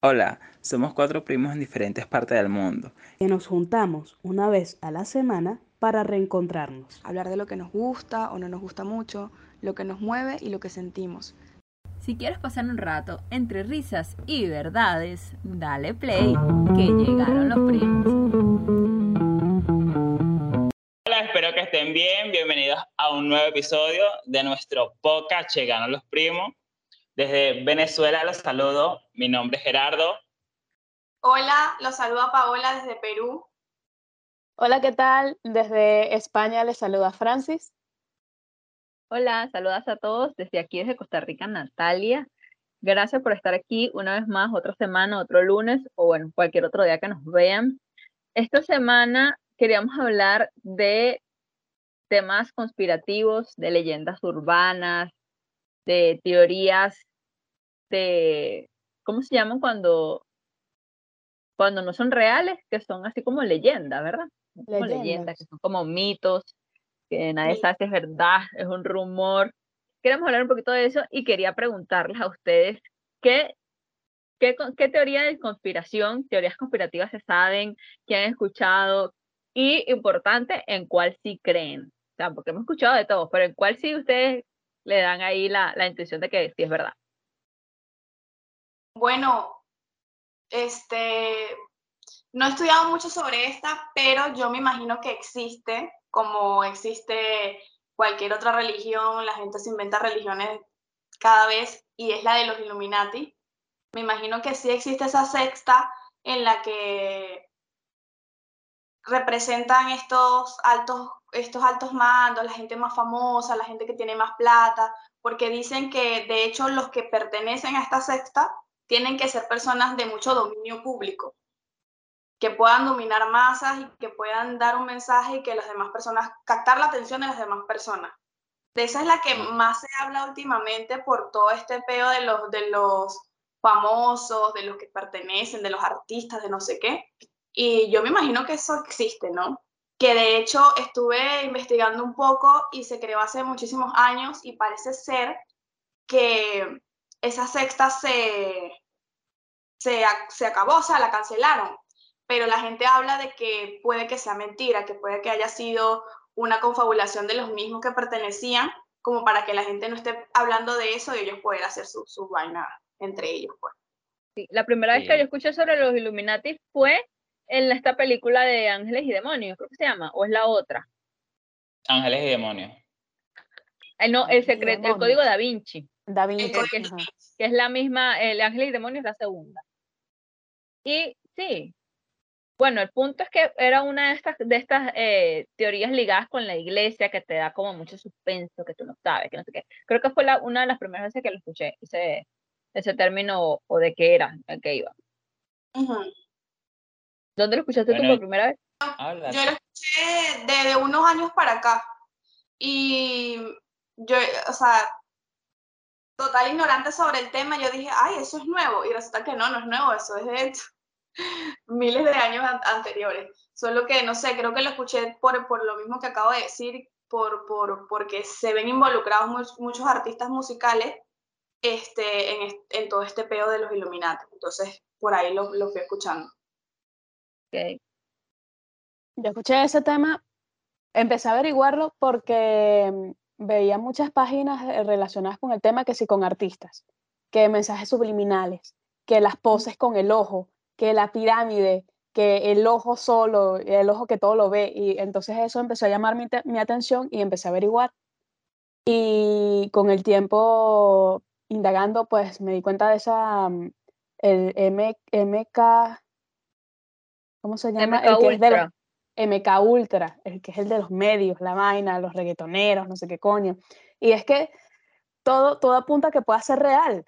Hola, somos cuatro primos en diferentes partes del mundo. que nos juntamos una vez a la semana para reencontrarnos. hablar de lo que nos gusta o no nos gusta mucho, lo que nos mueve y lo que sentimos. Si quieres pasar un rato entre risas y verdades, dale play, que llegaron los primos. Hola, espero que estén bien. Bienvenidos a un nuevo episodio de nuestro podcast Llegaron los primos. Desde Venezuela los saludo. Mi nombre es Gerardo. Hola, los saluda Paola desde Perú. Hola, ¿qué tal? Desde España les saluda Francis. Hola, saludas a todos desde aquí, desde Costa Rica, Natalia. Gracias por estar aquí una vez más, otra semana, otro lunes o bueno, cualquier otro día que nos vean. Esta semana queríamos hablar de temas conspirativos, de leyendas urbanas, de teorías de, ¿cómo se llaman cuando, cuando no son reales? Que son así como leyendas, ¿verdad? Como leyendas, Leyendas. que son como mitos, que nadie Sí. sabe si es verdad, es un rumor. Queremos hablar un poquito de eso y quería preguntarles a ustedes qué, qué, qué teoría de conspiración, teorías conspirativas se saben, que han escuchado y, importante, en cuál sí creen. O sea, porque hemos escuchado de todo, pero en cuál sí ustedes le dan ahí la, la intuición de que sí es verdad. Bueno, este, no he estudiado mucho sobre esta, pero yo me imagino que existe, como existe cualquier otra religión, la gente se inventa religiones cada vez y es la de los Illuminati. Me imagino que sí existe esa sexta en la que representan estos altos, estos altos mandos, la gente más famosa, la gente que tiene más plata, porque dicen que de hecho los que pertenecen a esta sexta tienen que ser personas de mucho dominio público, que puedan dominar masas y que puedan dar un mensaje y que las demás personas, captar la atención de las demás personas. De esa es la que más se habla últimamente por todo este peo de los, de los famosos, de los que pertenecen, de los artistas, de no sé qué. Y yo me imagino que eso existe, ¿no? Que de hecho estuve investigando un poco y se creó hace muchísimos años y parece ser que esa sexta se, se, se acabó, o sea, la cancelaron. Pero la gente habla de que puede que sea mentira, que puede que haya sido una confabulación de los mismos que pertenecían, como para que la gente no esté hablando de eso y ellos puedan hacer su, su vaina entre ellos. Pues. Sí, La primera vez que yo escuché sobre los Illuminati fue en esta película de Ángeles y Demonios, creo que se llama, o es la otra. Ángeles y demonios. Ay, no, el secreto, el código da Vinci, Da Vinci, El código- ajá. que es la misma, el Ángeles y Demonios es la segunda. Y sí, bueno, el punto es que era una de estas, de estas eh, teorías ligadas con la iglesia que te da como mucho suspenso, que tú no sabes, que no sé qué. Creo que fue la, una de las primeras veces que lo escuché, ese, ese término o, o de qué era, el que iba. Ujú. ¿Dónde lo escuchaste tú Bueno, por primera vez? Yo lo escuché desde unos años para acá. Y yo, o sea, total ignorante sobre el tema, yo dije, ay, eso es nuevo. Y resulta que no, no es nuevo, eso es de miles de años an- anteriores. Solo que, no sé, creo que lo escuché por, por lo mismo que acabo de decir, por, por, porque se ven involucrados much- muchos artistas musicales este, en, en todo este peo de los Illuminati. Entonces, por ahí lo, lo fui escuchando. Ok. Yo escuché ese tema, empecé a averiguarlo porque veía muchas páginas eh, relacionadas con el tema, que sí con artistas, que mensajes subliminales, que las poses con el ojo, que la pirámide, que el ojo solo, el ojo que todo lo ve. Y entonces eso empezó a llamar mi, mi atención y empecé a averiguar. Y con el tiempo indagando, pues me di cuenta de esa, mm, el M, MK, ¿cómo se llama? MK el que es de los, Ultra. MK Ultra, el que es el de los medios, la vaina, los reggaetoneros, no sé qué coño. Y es que todo, todo apunta a que pueda ser real.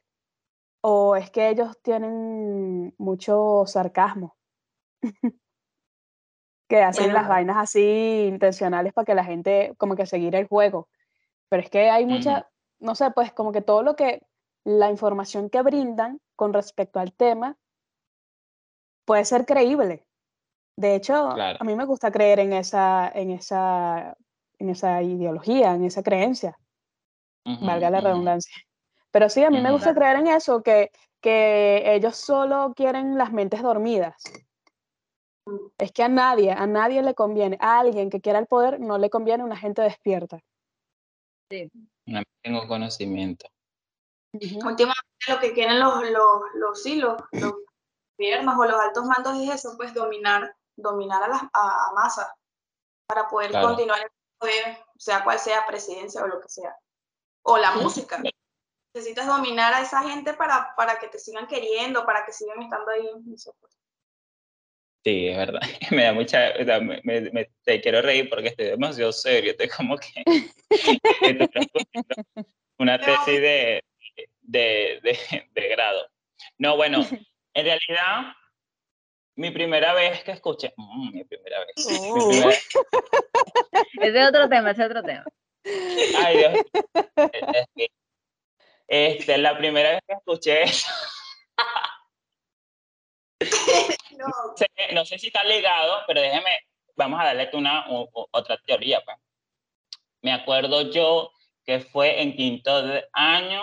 O es que ellos tienen mucho sarcasmo. que hacen las vainas así intencionales para que la gente como que seguir el juego. Pero es que hay mucha, no sé, pues como que todo lo que, la información que brindan con respecto al tema puede ser creíble. De hecho, Claro. a mí me gusta creer en esa, en esa, en esa ideología, en esa creencia, Ujú, valga la ujú. redundancia. Pero sí, a mí me Ujú. gusta creer en eso, que que ellos solo quieren las mentes dormidas. Es que a nadie, a nadie le conviene, a alguien que quiera el poder no le conviene una gente despierta. Sí. No tengo conocimiento. Últimamente lo que quieren los, los, los, sí, los, los gobiernos o los altos mandos es eso, pues dominar, dominar a las a, a masas para poder Claro. continuar el poder, sea cual sea presidencia o lo que sea. O la música. Necesitas dominar a esa gente para, para que te sigan queriendo, para que sigan estando ahí. Pues. Sí, es verdad. Me da mucha, me, me- me- te quiero reír porque estoy demasiado serio. Estoy como que, una tesis de, de, de, de grado. No, bueno, en realidad, mi primera vez que escuché, mm, mi primera vez, mi Oh. primera- Ese es otro tema, ese es otro tema. ay Dios, es este, la primera vez que escuché eso, No, sé- no sé si está ligado, pero déjeme, vamos a darle una u- u- otra teoría. Pues. Me acuerdo yo que fue en quinto de año,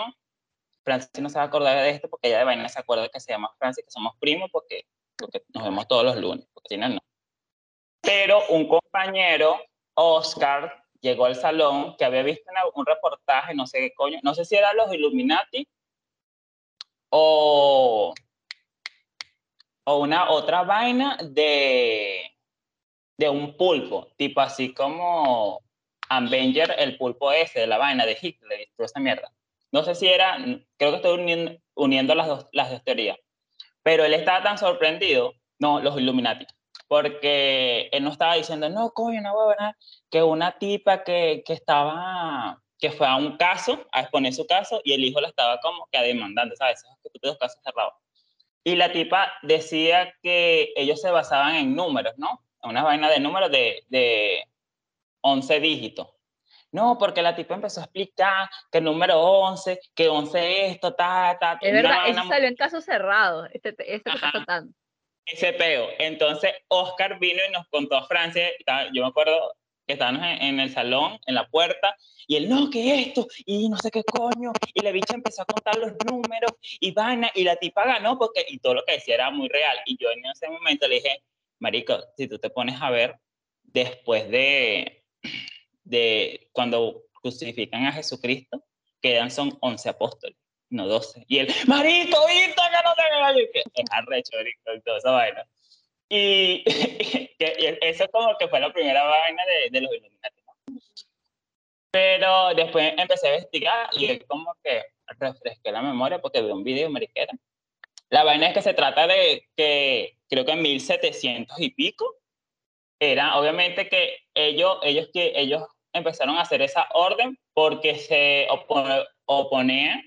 Francis no se va a acordar de esto porque ella de vaina se acuerda que se llama Francis, que somos primos porque, porque nos vemos todos los lunes, porque si no, no. Pero un compañero, Oscar, llegó al salón que había visto un reportaje, no sé qué coño, no sé si eran los Illuminati o o una otra vaina de, de un pulpo, tipo así como Avenger, el pulpo ese de la vaina de Hitler toda esa mierda. No sé si era, creo que estoy uniendo, uniendo las, dos, las dos teorías, pero él estaba tan sorprendido, no, los Illuminati, porque él no estaba diciendo, no, coño, no voy a ver que una tipa que, que estaba, que fue a un caso, a exponer su caso, y el hijo la estaba como que demandando, ¿sabes? Esos estúpidos casos cerrados. Y la tipa decía que ellos se basaban en números, ¿no? En una vaina de números de, de 11 dígitos. No, porque la tipa empezó a explicar que el número 11, que 11 esto, ta, ta, ta. Es verdad, eso salió en casos cerrados, este, este contando. ese peo. Entonces, Oscar vino y nos contó a Francia, yo me acuerdo que estábamos en, en el salón, en la puerta, y él, no, que esto, y no sé qué coño, y la bicha empezó a contar los números, y vaina, y la tipa ganó, porque, y todo lo que decía era muy real, y yo en ese momento le dije, marico, si tú te pones a ver, después de, de cuando crucifican a Jesucristo, quedan son 11 apóstoles, no 12. Y él, marico, viste que no te que es arrecho, y toda esa vaina. Y, y eso como que fue la primera vaina de, de los Illuminati, ¿no? Pero después empecé a investigar y como que refresqué la memoria porque vi un video, mariquera. La vaina es que se trata de que creo que en 1700 y pico era obviamente que ellos, ellos, que ellos empezaron a hacer esa orden porque se opo- oponían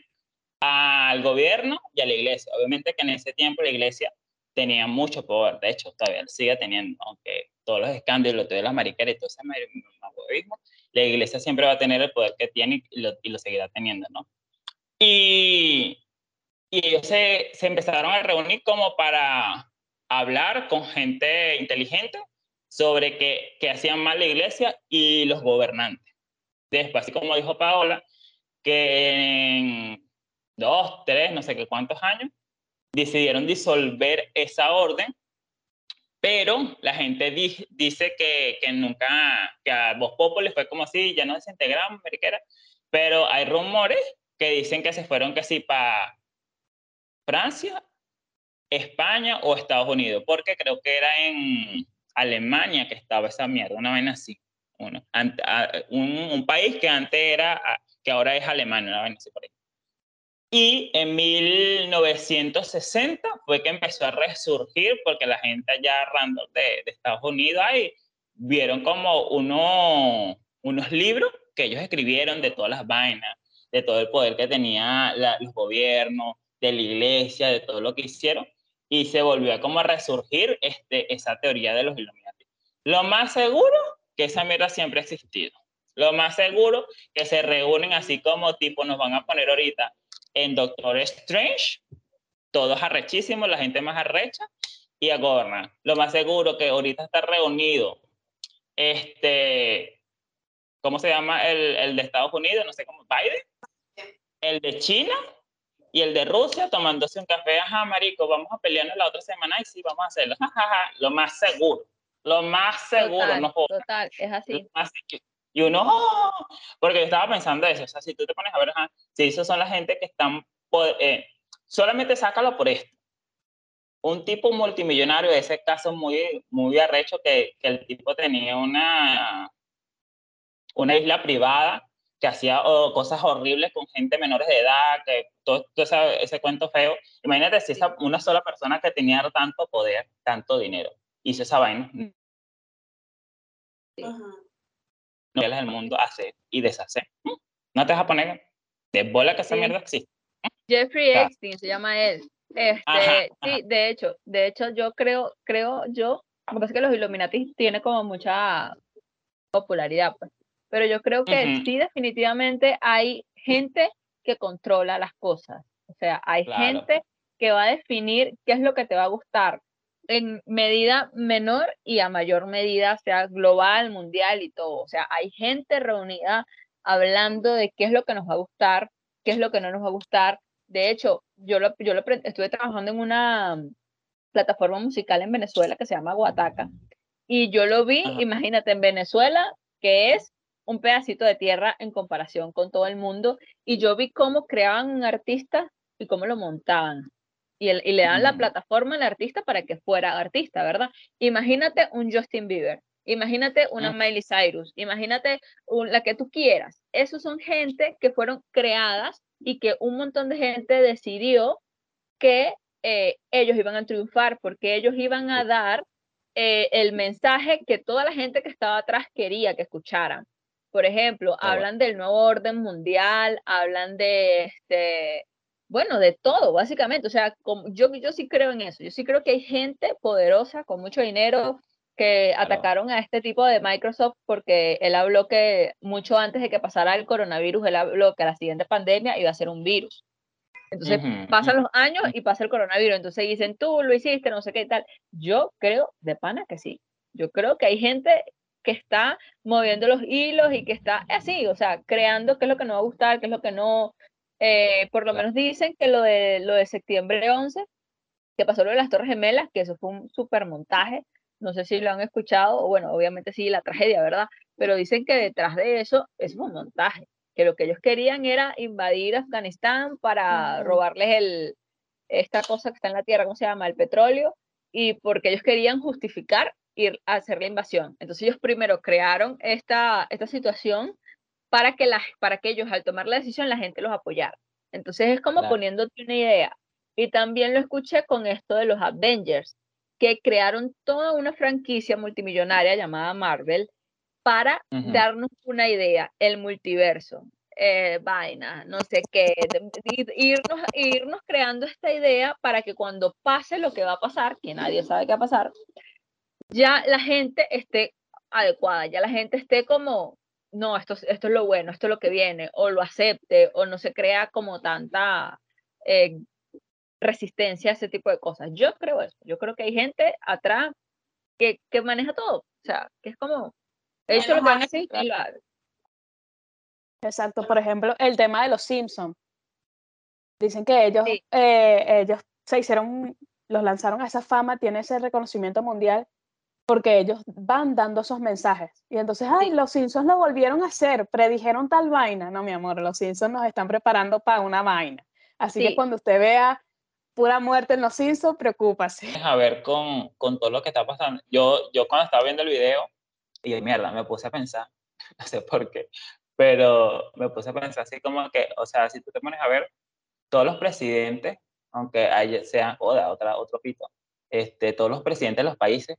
al gobierno y a la iglesia. Obviamente que en ese tiempo la iglesia tenía mucho poder, de hecho todavía sigue teniendo, aunque todos los escándalos, todas las mariqueras y todo ese magoísmo, la iglesia siempre va a tener el poder que tiene y lo, y lo seguirá teniendo, ¿no? Y, y ellos se, se empezaron a reunir como para hablar con gente inteligente sobre qué, qué hacían mal la iglesia y los gobernantes. Después, así como dijo Paola, que en dos, tres, no sé qué cuántos años, decidieron disolver esa orden, pero la gente di- dice que, que nunca, que a Voz Populi fue como así, ya no desintegramos, mariquera, pero hay rumores que dicen que se fueron que sí para Francia, España o Estados Unidos, porque creo que era en Alemania que estaba esa mierda, una vaina así. Un, un país que antes era, que ahora es Alemania, una vaina así por ahí. Y en 1960 fue que empezó a resurgir porque la gente allá random de, de Estados Unidos ahí vieron como uno, unos libros que ellos escribieron de todas las vainas, de todo el poder que tenía los gobiernos, de la iglesia, de todo lo que hicieron, y se volvió a como a resurgir este, esa teoría de los Illuminati. Lo más seguro que esa mierda siempre ha existido. Lo más seguro que se reúnen así como tipo nos van a poner ahorita en Doctor Strange, todos arrechísimos, la gente más arrecha, y a gobernar. Lo más seguro que ahorita está reunido, este, ¿cómo se llama? El, el de Estados Unidos, no sé cómo, Biden, el de China Y el de Rusia tomándose un café, ajá, marico, vamos a pelearnos la otra semana y sí, vamos a hacerlo. lo más seguro, lo más seguro, Total, no jodas. total, es así. Y uno, ¡oh! porque yo estaba pensando eso, o sea, si tú te pones a ver, ajá, si esos son la gente que están, eh, solamente sácalo por esto. Un tipo multimillonario, ese caso muy, muy arrecho, que, que el tipo tenía una, una isla privada que hacía oh, cosas horribles con gente menores de edad, que todo, todo ese, ese cuento feo. Imagínate si esa, una sola persona que tenía tanto poder, tanto dinero, hizo esa vaina, no Ujú. del mundo hacer y deshacer. ¿Mm? No te vas a poner de bola que esa Sí. mierda existe. Jeffrey Claro. Epstein se llama él. Este, Ajá, sí, ajá. de hecho, de hecho yo creo, creo yo, lo que pasa es que los Illuminati tienen como mucha popularidad, pues. Pero yo creo que sí, definitivamente hay gente que controla las cosas. O sea, hay Claro. gente que va a definir qué es lo que te va a gustar en medida menor y a mayor medida, sea global, mundial y todo. O sea, hay gente reunida hablando de qué es lo que nos va a gustar, qué es lo que no nos va a gustar. De hecho, yo lo, yo lo estuve trabajando en una plataforma musical en Venezuela que se llama Guataca. Y yo lo vi, Ajá. imagínate, en Venezuela, que es un pedacito de tierra en comparación con todo el mundo. Y yo vi cómo creaban un artista y cómo lo montaban. Y, el- y le dan la Mm. plataforma al artista para que fuera artista, ¿verdad? Imagínate un Justin Bieber, imagínate una Mm. Miley Cyrus, imagínate un- la que tú quieras. Esos son gente que fueron creadas y que un montón de gente decidió que eh, ellos iban a triunfar porque ellos iban a dar eh, el mensaje que toda la gente que estaba atrás quería que escucharan. Por ejemplo, bueno. hablan del nuevo orden mundial, hablan de este, bueno, de todo, básicamente. O sea, como, yo, yo sí creo en eso. Yo sí creo que hay gente poderosa con mucho dinero que Claro. atacaron a este tipo de Microsoft porque él habló que mucho antes de que pasara el coronavirus, él habló que la siguiente pandemia iba a ser un virus. Entonces Ujú, pasan los años y pasa el coronavirus. Entonces dicen, tú lo hiciste, no sé qué y tal. Yo creo, de pana, que sí. Yo creo que hay gente que está moviendo los hilos y que está así, o sea, creando qué es lo que no va a gustar, qué es lo que no. Eh, por lo menos dicen que lo de, lo de septiembre 11, que pasó lo de las Torres Gemelas, que eso fue un super montaje. No sé si lo han escuchado, o bueno, obviamente sí, la tragedia, ¿verdad? Pero dicen que detrás de eso, fue un montaje que lo que ellos querían era invadir Afganistán para robarles el, esta cosa que está en la tierra, ¿cómo se llama? El petróleo, y porque ellos querían justificar ir a hacer la invasión. Entonces ellos primero crearon esta, esta situación para que, las, para que ellos al tomar la decisión la gente los apoyara. Entonces es como Claro. poniéndote una idea. Y también lo escuché con esto de los Avengers, que crearon toda una franquicia multimillonaria llamada Marvel para darnos una idea, el multiverso, eh, vaina, no sé qué, irnos, irnos creando esta idea para que cuando pase lo que va a pasar, que nadie sabe qué va a pasar, ya la gente esté adecuada, ya la gente esté como, no, esto, es- esto es lo bueno, esto es lo que viene, o lo acepte, o no se crea como tanta eh, resistencia a ese tipo de cosas. Yo creo eso, yo creo que hay gente atrás que, que maneja todo, o sea, que es como, ellos lo van a y lo. Exacto, por ejemplo, el tema de los Simpsons. Dicen que ellos, Sí. eh, ellos se hicieron, los lanzaron a esa fama, tiene ese reconocimiento mundial, porque ellos van dando esos mensajes. Y entonces, ay, Sí. los Simpsons lo volvieron a hacer, predijeron tal vaina. No, mi amor, los Simpsons nos están preparando para una vaina. Así que cuando usted vea pura muerte en los Simpsons, preocúpase. a ver con, con todo lo que está pasando. Yo, yo cuando estaba viendo el video, y mierda, me puse a pensar, no sé por qué, pero me puse a pensar así como que, o sea, si tú te pones a ver, todos los presidentes, aunque haya, sean, oda, otra, otro pito, este, todos los presidentes de los países,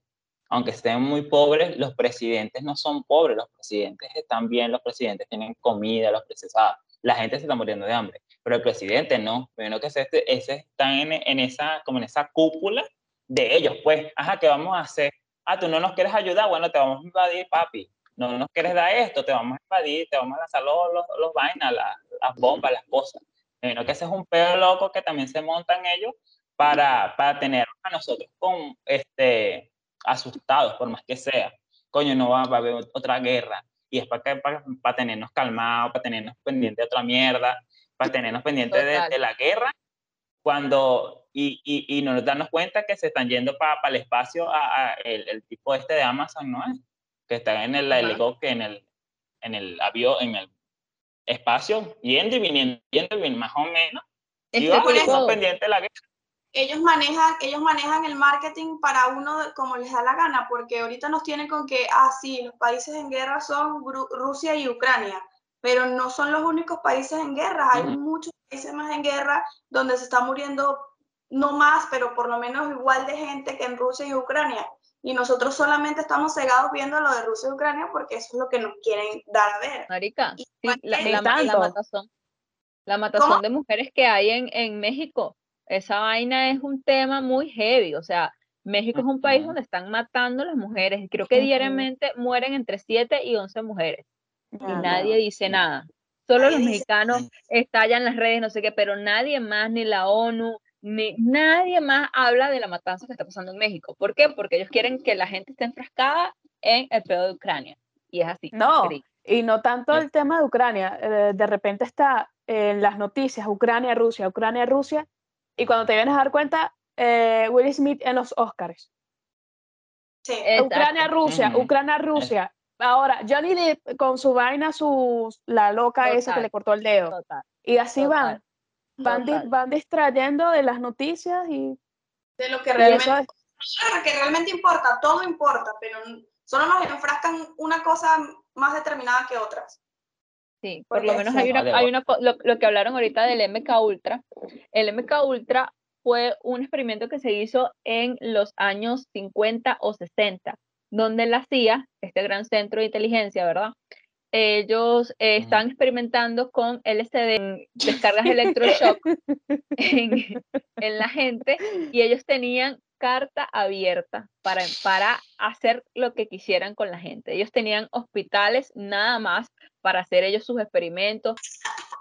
aunque estén muy pobres, los presidentes no son pobres, los presidentes están bien, los presidentes tienen comida, los sea, la gente se está muriendo de hambre, pero el presidente no, menos que ese, ese están en, en esa, como en esa cúpula de ellos, pues, ajá, ¿qué vamos a hacer? Ah, tú no nos quieres ayudar, bueno, te vamos a invadir, papi. No nos quieres dar esto, te vamos a invadir, te vamos a lanzar los, los, los vainas, la- las bombas, las cosas. Menos que ese es un pedo loco que también se montan ellos para, para tener a nosotros con, este, asustados, por más que sea. Coño, no va, va a haber otra guerra. Y es para, que- para, para tenernos calmados, para tenernos pendientes de otra mierda, para tenernos pendientes de, de la guerra cuando, y, y, y no nos damos cuenta que se están yendo para el espacio a, a el, el, tipo este de Amazon, ¿no es? Que está en el, que en el, en el avión, en el espacio, yendo y viniendo, yendo y viniendo, más o menos. Y vamos pendiente de la guerra ellos manejan, ellos manejan el marketing para uno como les da la gana, porque ahorita nos tienen con que, ah, sí, los países en guerra son Rusia y Ucrania, pero no son los únicos países en guerra, hay muchos países más en guerra donde se está muriendo, no más, pero por lo menos igual de gente que en Rusia y Ucrania. Y nosotros solamente estamos cegados viendo lo de Rusia y Ucrania porque eso es lo que nos quieren dar a ver. Marica, la, la, matazón, la matazón de mujeres que hay en, en México esa vaina es un tema muy heavy, o sea, México es un país donde están matando a las mujeres, creo que diariamente mueren entre 7 y 11 mujeres y nadie dice nada. Solo los mexicanos estallan las redes, no sé qué, pero nadie más, ni la ONU, ni nadie más habla de la matanza que está pasando en México. ¿Por qué? Porque ellos quieren que la gente esté enfrascada en el pedo de Ucrania. Y es así. No, y no tanto el tema de Ucrania. Eh, de repente está en las noticias Ucrania, Rusia, Ucrania, Rusia, y cuando te vienes a dar cuenta, eh, Will Smith en los Oscars. Sí. Ucrania, Rusia, Ucrania, Rusia. Ahora, Johnny Depp con su vaina, su, la loca esa que le cortó el dedo. Y así van. Van, van distrayendo de las noticias y... De lo que realmente, que realmente importa, todo importa, pero solo nos enfrascan una cosa más determinada que otras. Sí, por lo menos hay una, hay una lo, lo, que hablaron ahorita del MK Ultra. El MK Ultra fue un experimento que se hizo en los años 50 o 60, donde la CIA, este gran centro de inteligencia, ¿verdad? Ellos eh, están experimentando con LSD, descargas electroshock en, en la gente, y ellos tenían carta abierta para, para hacer lo que quisieran con la gente. Ellos tenían hospitales nada más para hacer ellos sus experimentos.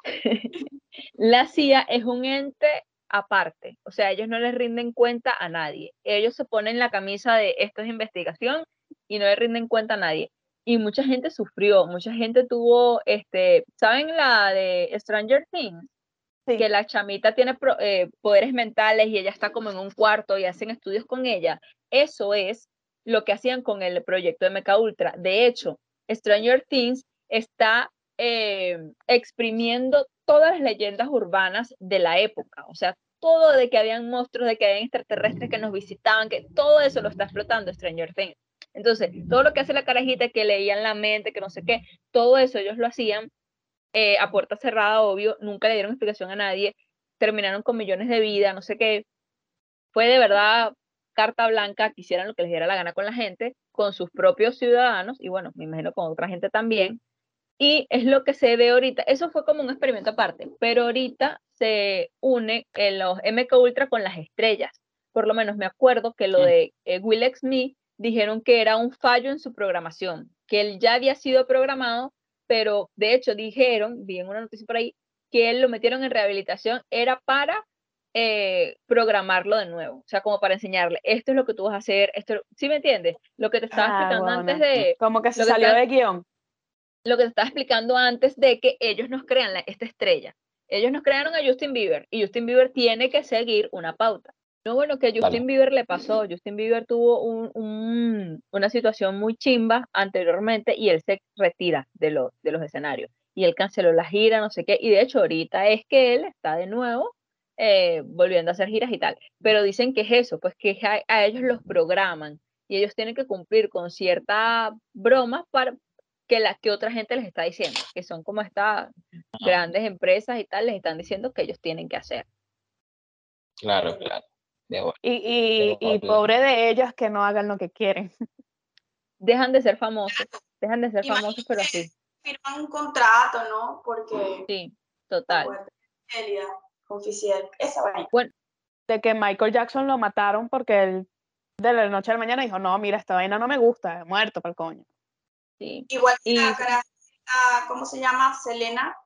la CIA es un ente aparte, o sea, ellos no les rinden cuenta a nadie. Ellos se ponen la camisa de esto es investigación y no le rinden cuenta a nadie. Y mucha gente sufrió, mucha gente tuvo, este, ¿saben la de Stranger Things? Que la chamita tiene eh, poderes mentales y ella está como en un cuarto y hacen estudios con ella. Eso es lo que hacían con el proyecto de Mecha Ultra. De hecho, Stranger Things está eh, exprimiendo todas las leyendas urbanas de la época. O sea, todo de que habían monstruos, de que habían extraterrestres que nos visitaban, que todo eso lo está explotando Stranger Things. Entonces, todo lo que hace la carajita, que leían la mente, que no sé qué, todo eso ellos lo hacían eh, a puerta cerrada, obvio, nunca le dieron explicación a nadie, terminaron con millones de vidas, no sé qué. Fue de verdad carta blanca, quisieran lo que les diera la gana con la gente, con sus propios ciudadanos y bueno, me imagino con otra gente también. Y es lo que se ve ahorita. Eso fue como un experimento aparte, pero ahorita se une en los MK Ultra con las estrellas. Por lo menos me acuerdo que lo de eh, Will X Me dijeron que era un fallo en su programación, que él ya había sido programado pero de hecho dijeron, vi en una noticia por ahí, que él lo metieron en rehabilitación, era para eh, programarlo de nuevo, o sea, como para enseñarle, esto es lo que tú vas a hacer, esto, ¿sí me entiendes? Lo que te estaba ah, explicando antes de... Como que se salió de guion. Lo que te estaba explicando antes de que ellos nos crean esta estrella. Ellos nos crearon a Justin Bieber y Justin Bieber tiene que seguir una pauta. No, bueno, que a Justin Bieber le pasó. Justin Bieber tuvo un, una situación muy chimba anteriormente y él se retira de, los de los escenarios. Y él canceló la gira, no sé qué. Y de hecho, ahorita es que él está de nuevo eh, volviendo a hacer giras y tal. Pero dicen que es eso, pues que a, ellos los programan y ellos tienen que cumplir con cierta broma para que la que otra gente les está diciendo, que son como estas grandes empresas y tal, les están diciendo que ellos tienen que hacer. Claro, claro. Y, y, pobre de ellos que no hagan lo que quieren. Dejan de ser famosos, dejan de ser famosos, pero sí. Firman un contrato, ¿no? Porque... Sí, total. Oficial, esa vaina. Bueno, de que Michael Jackson lo mataron porque él de la noche a la mañana dijo, no, mira, esta vaina no me gusta, muerto para el coño. Sí. Igual que la, ¿cómo se llama? Selena.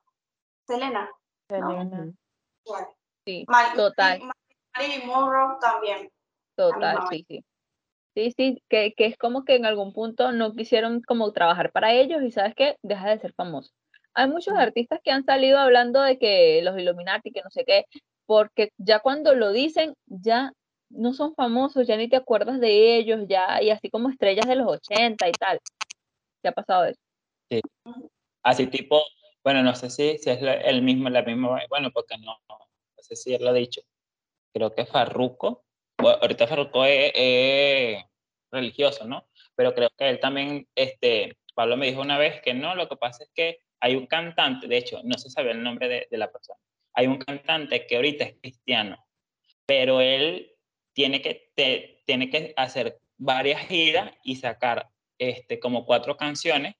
Selena. Selena. Sí, total. Marilyn Monroe también. Total, sí, sí. Sí, sí, que, que, es como que en algún punto no quisieron como trabajar para ellos y sabes qué, deja de ser famoso. Hay muchos artistas que han salido hablando de que los Illuminati, que no sé qué, porque ya cuando lo dicen, ya no son famosos, ya ni te acuerdas de ellos, ya, y así como estrellas de los 80 y tal. ¿Qué ha pasado eso? Sí. Así tipo, bueno, no sé si, si es el mismo, la misma, bueno, porque no, no, sé si él lo ha dicho. Creo que Farruco, ahorita Farruco es, religioso, ¿no? Pero creo que él también, este, Pablo me dijo una vez que no, lo que pasa es que hay un cantante, de hecho, no se sabe el nombre de, de la persona, hay un cantante que ahorita es cristiano, pero él tiene que, te, tiene que hacer varias giras y sacar este, como cuatro canciones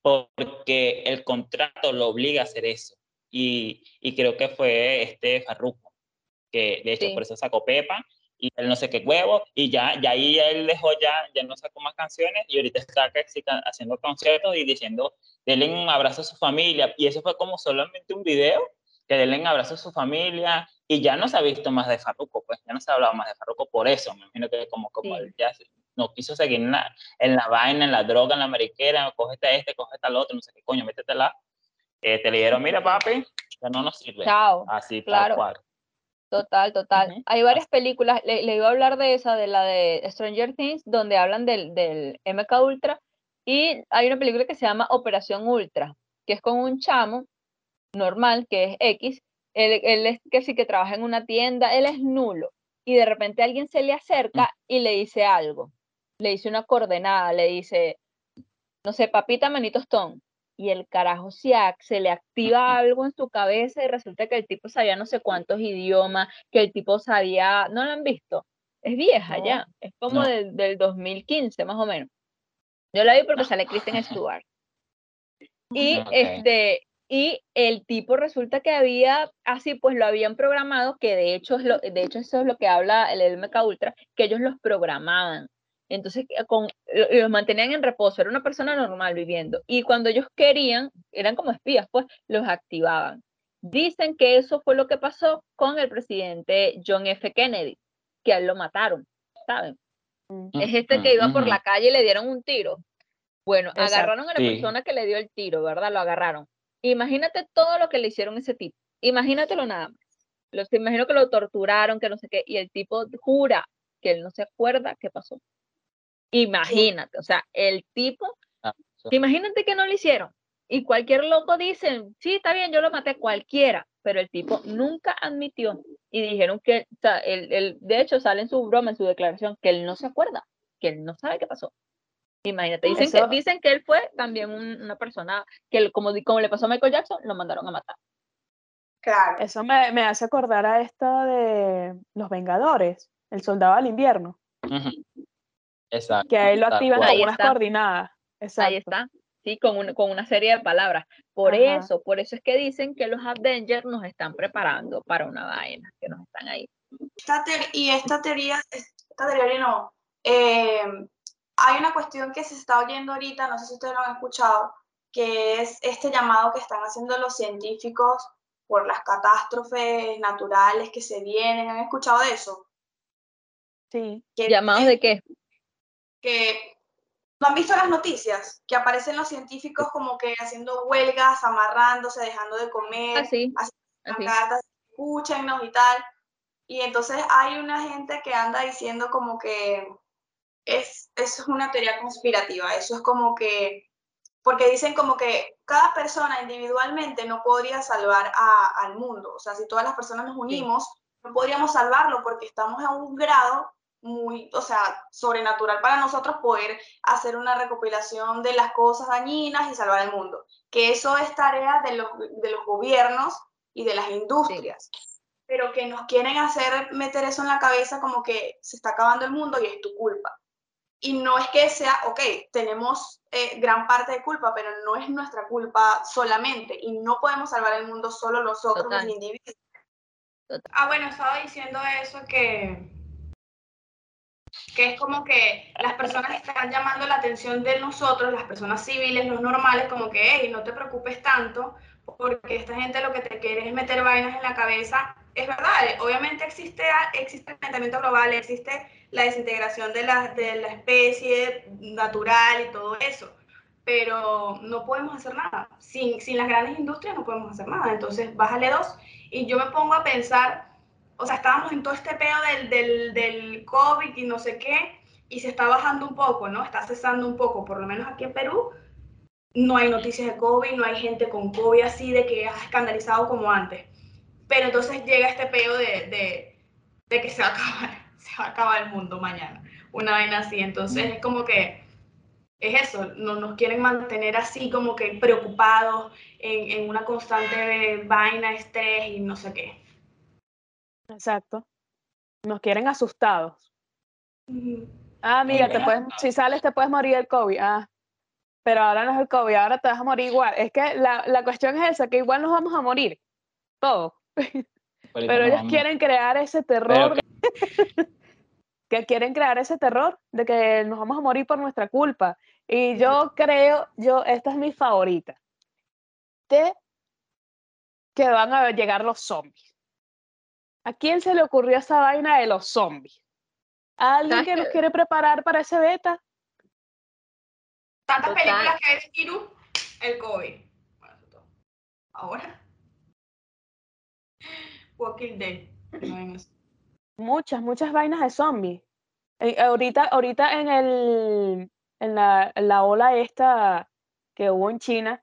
porque el contrato lo obliga a hacer eso. Y, y creo que fue este Farruko, que de hecho por eso sacó Pepa y él no sé qué huevo, y ya, ya ahí él dejó ya, ya no sacó más canciones, y ahorita está haciendo conciertos y diciendo, denle un abrazo a su familia, y eso fue como solamente un video, que denle un abrazo a su familia, y ya no se ha visto más de Farruko, pues ya no se ha hablado más de Farruko por eso, me imagino que como, como él ya no quiso seguir en la, en la vaina, en la droga, en la mariquera, cógete este, cógete al otro, no sé qué coño, métetela. Eh, te le dijeron, mira papi, ya no nos sirve. Chao. Así, claro. tal cual. Total, total. Hay varias películas, le, iba a hablar de esa, de la de Stranger Things, donde hablan del, del MK Ultra, y hay una película que se llama Operación Ultra, que es con un chamo normal, que es X, él, él es que sí que trabaja en una tienda, él es nulo, y de repente alguien se le acerca y le dice algo, le dice una coordenada, le dice, no sé, papita manito stone, y el carajo se, se le activa algo en su cabeza y resulta que el tipo sabía no sé cuántos idiomas, que el tipo sabía, ¿no lo han visto? Es vieja ya, es como del, del 2015 más o menos. Yo la vi porque sale Kristen Stewart. Y este y el tipo resulta que había así pues lo habían programado que de hecho es lo de hecho eso es lo que habla el MK Ultra, que ellos los programaban entonces, eh, con, los mantenían en reposo, era una persona normal viviendo. Y cuando ellos querían, eran como espías, pues los activaban. Dicen que eso fue lo que pasó con el presidente John F. Kennedy, que a él lo mataron, ¿saben? Es este que iba por la calle y le dieron un tiro. Bueno, agarraron a la persona que le dio el tiro, ¿verdad? Lo agarraron. Imagínate todo lo que le hicieron a ese tipo. Imagínatelo nada más. Los, imagino que lo torturaron, que no sé qué, y el tipo jura que él no se acuerda qué pasó. Imagínate, o sea, el tipo, ah, imagínate que no lo hicieron. Y cualquier loco dice, sí, está bien, yo lo maté, cualquiera, pero el tipo nunca admitió. Y dijeron que, o sea, él, de hecho sale en su broma, en su declaración, que él no se acuerda, que él no sabe qué pasó. Imagínate, dicen, que, dicen que él fue también una persona que, como, como le pasó a Michael Jackson, lo mandaron a matar. Claro. Eso me, me hace acordar a esta de Los Vengadores, el soldado al invierno. Exacto. Que ahí lo activan con unas coordinadas. Ahí está. Sí, con, con una serie de palabras. Por eso, por eso es que dicen que los Avengers nos están preparando para una vaina, que nos están ahí. y esta teoría, esta teoría no. Eh, hay una cuestión que se está oyendo ahorita, no sé si ustedes lo han escuchado, que es este llamado que están haciendo los científicos por las catástrofes naturales que se vienen. ¿Han escuchado de eso? Sí. ¿Llamados de qué? Que no han visto las noticias, que aparecen los científicos como que haciendo huelgas, amarrándose, dejando de comer, así, haciendo cartas, escúchenos y tal. Y entonces hay una gente que anda diciendo como que es, es una teoría conspirativa, eso es como que, porque dicen como que cada persona individualmente no podría salvar al mundo, o sea, si todas las personas nos unimos, no podríamos salvarlo porque estamos a un grado muy, o sea, sobrenatural para nosotros poder hacer una recopilación de las cosas dañinas y salvar el mundo. Que eso es tarea de los, de los gobiernos y de las industrias. Pero que nos quieren hacer meter eso en la cabeza como que se está acabando el mundo y es tu culpa. Y no es que sea, ok, tenemos eh, gran parte de culpa, pero no es nuestra culpa solamente. Y no podemos salvar el mundo solo nosotros, los individuos. Ah, bueno, estaba diciendo eso que que es como que las personas están llamando la atención de nosotros, las personas civiles, los normales, como que, hey, no te preocupes tanto, porque esta gente lo que te quiere es meter vainas en la cabeza. Es verdad, obviamente existe, existe el calentamiento global, existe la desintegración de la, de la especie natural y todo eso, pero no podemos hacer nada. Sin, sin las grandes industrias no podemos hacer nada. Entonces, bájale dos Y yo me pongo a pensar, o sea, estábamos en todo este peo del, del, del COVID y no sé qué, y se está bajando un poco, ¿no? Está cesando un poco, por lo menos aquí en Perú. No hay noticias de COVID, no hay gente con COVID así de que ha escandalizado como antes. Pero entonces llega este peo de, de, que se va, a acabar, se va a acabar el mundo mañana. Una vaina así. Entonces es como que es eso, no, nos quieren mantener así como que preocupados en, en una constante vaina, estrés y no sé qué. Exacto. Nos quieren asustados. Ah, mira, te puedes, si sales te puedes morir del COVID. Ah, pero ahora no es el COVID, ahora te vas a morir igual. Es que la, la cuestión es esa, que igual nos vamos a morir. Todos. Pero ellos quieren crear ese terror, que quieren crear ese terror de que nos vamos a morir por nuestra culpa. Y yo creo, yo, esta es mi favorita, de que van a llegar los zombies. ¿A quién se le ocurrió esa vaina de los zombies? ¿A alguien ¿Sabes que nos quiere preparar para ese beta? Tantas Total. películas que hay de virus, el COVID. Bueno, eso es todo. Ahora. Walking Dead. Muchas, muchas vainas de zombies. Eh, ahorita, ahorita en el, en la, en la ola esta que hubo en China,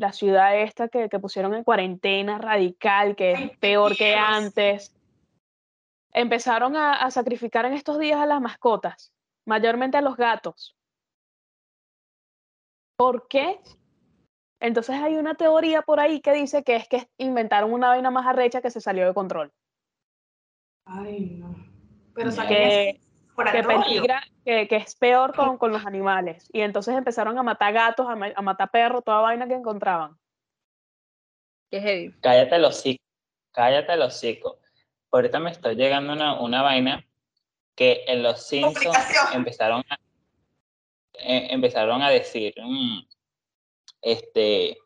la ciudad esta que, que pusieron en cuarentena radical, que es peor que antes, empezaron a, a sacrificar en estos días a las mascotas, mayormente a los gatos. ¿Por qué? Entonces hay una teoría por ahí que dice que es que inventaron una vaina más arrecha que se salió de control. Ay, no. Pero Que- que laboratorio. peligra, que, que es peor con, con los animales. Y entonces empezaron a matar gatos, a, ma- a matar perros, toda vaina que encontraban. Qué heavy. Cállate los hocico, cállate los hocico. Ahorita me está llegando una, una vaina que en los Simpsons empezaron a, eh, empezaron a decir mm, este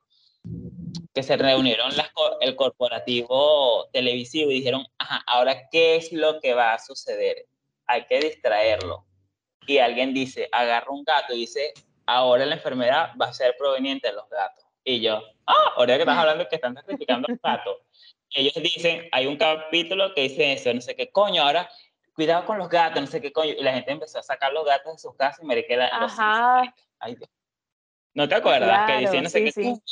que se reunieron las el corporativo televisivo y dijeron, ajá, ahora qué es lo que va a suceder. Hay que distraerlo. Y alguien dice, agarra un gato y dice, ahora la enfermedad va a ser proveniente de los gatos. Y yo, ah, ahora que estás hablando que están sacrificando los gatos. Ellos dicen, hay un capítulo que dice eso, no sé qué coño, ahora cuidado con los gatos, no sé qué coño. Y la gente empezó a sacar los gatos de sus casas y me que la, Ajá. Ay, Dios. ¿No te acuerdas? que decían no sé sí, qué sí.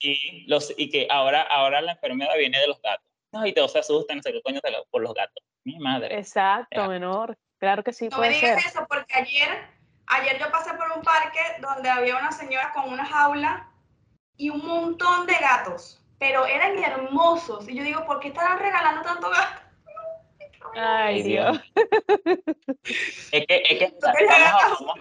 y, los, y que ahora, ahora la enfermedad viene de los gatos. No, y todos se asustan, no sé qué coño, por los gatos. Mi madre. Exacto, Ya. menor. Claro que sí No me digas ser. eso porque ayer, ayer yo pasé por un parque donde había una señora con una jaula y un montón de gatos, pero eran hermosos. Y yo digo, ¿por qué estarán regalando tanto gato? Ay, Dios. Es que, es que vamos, a,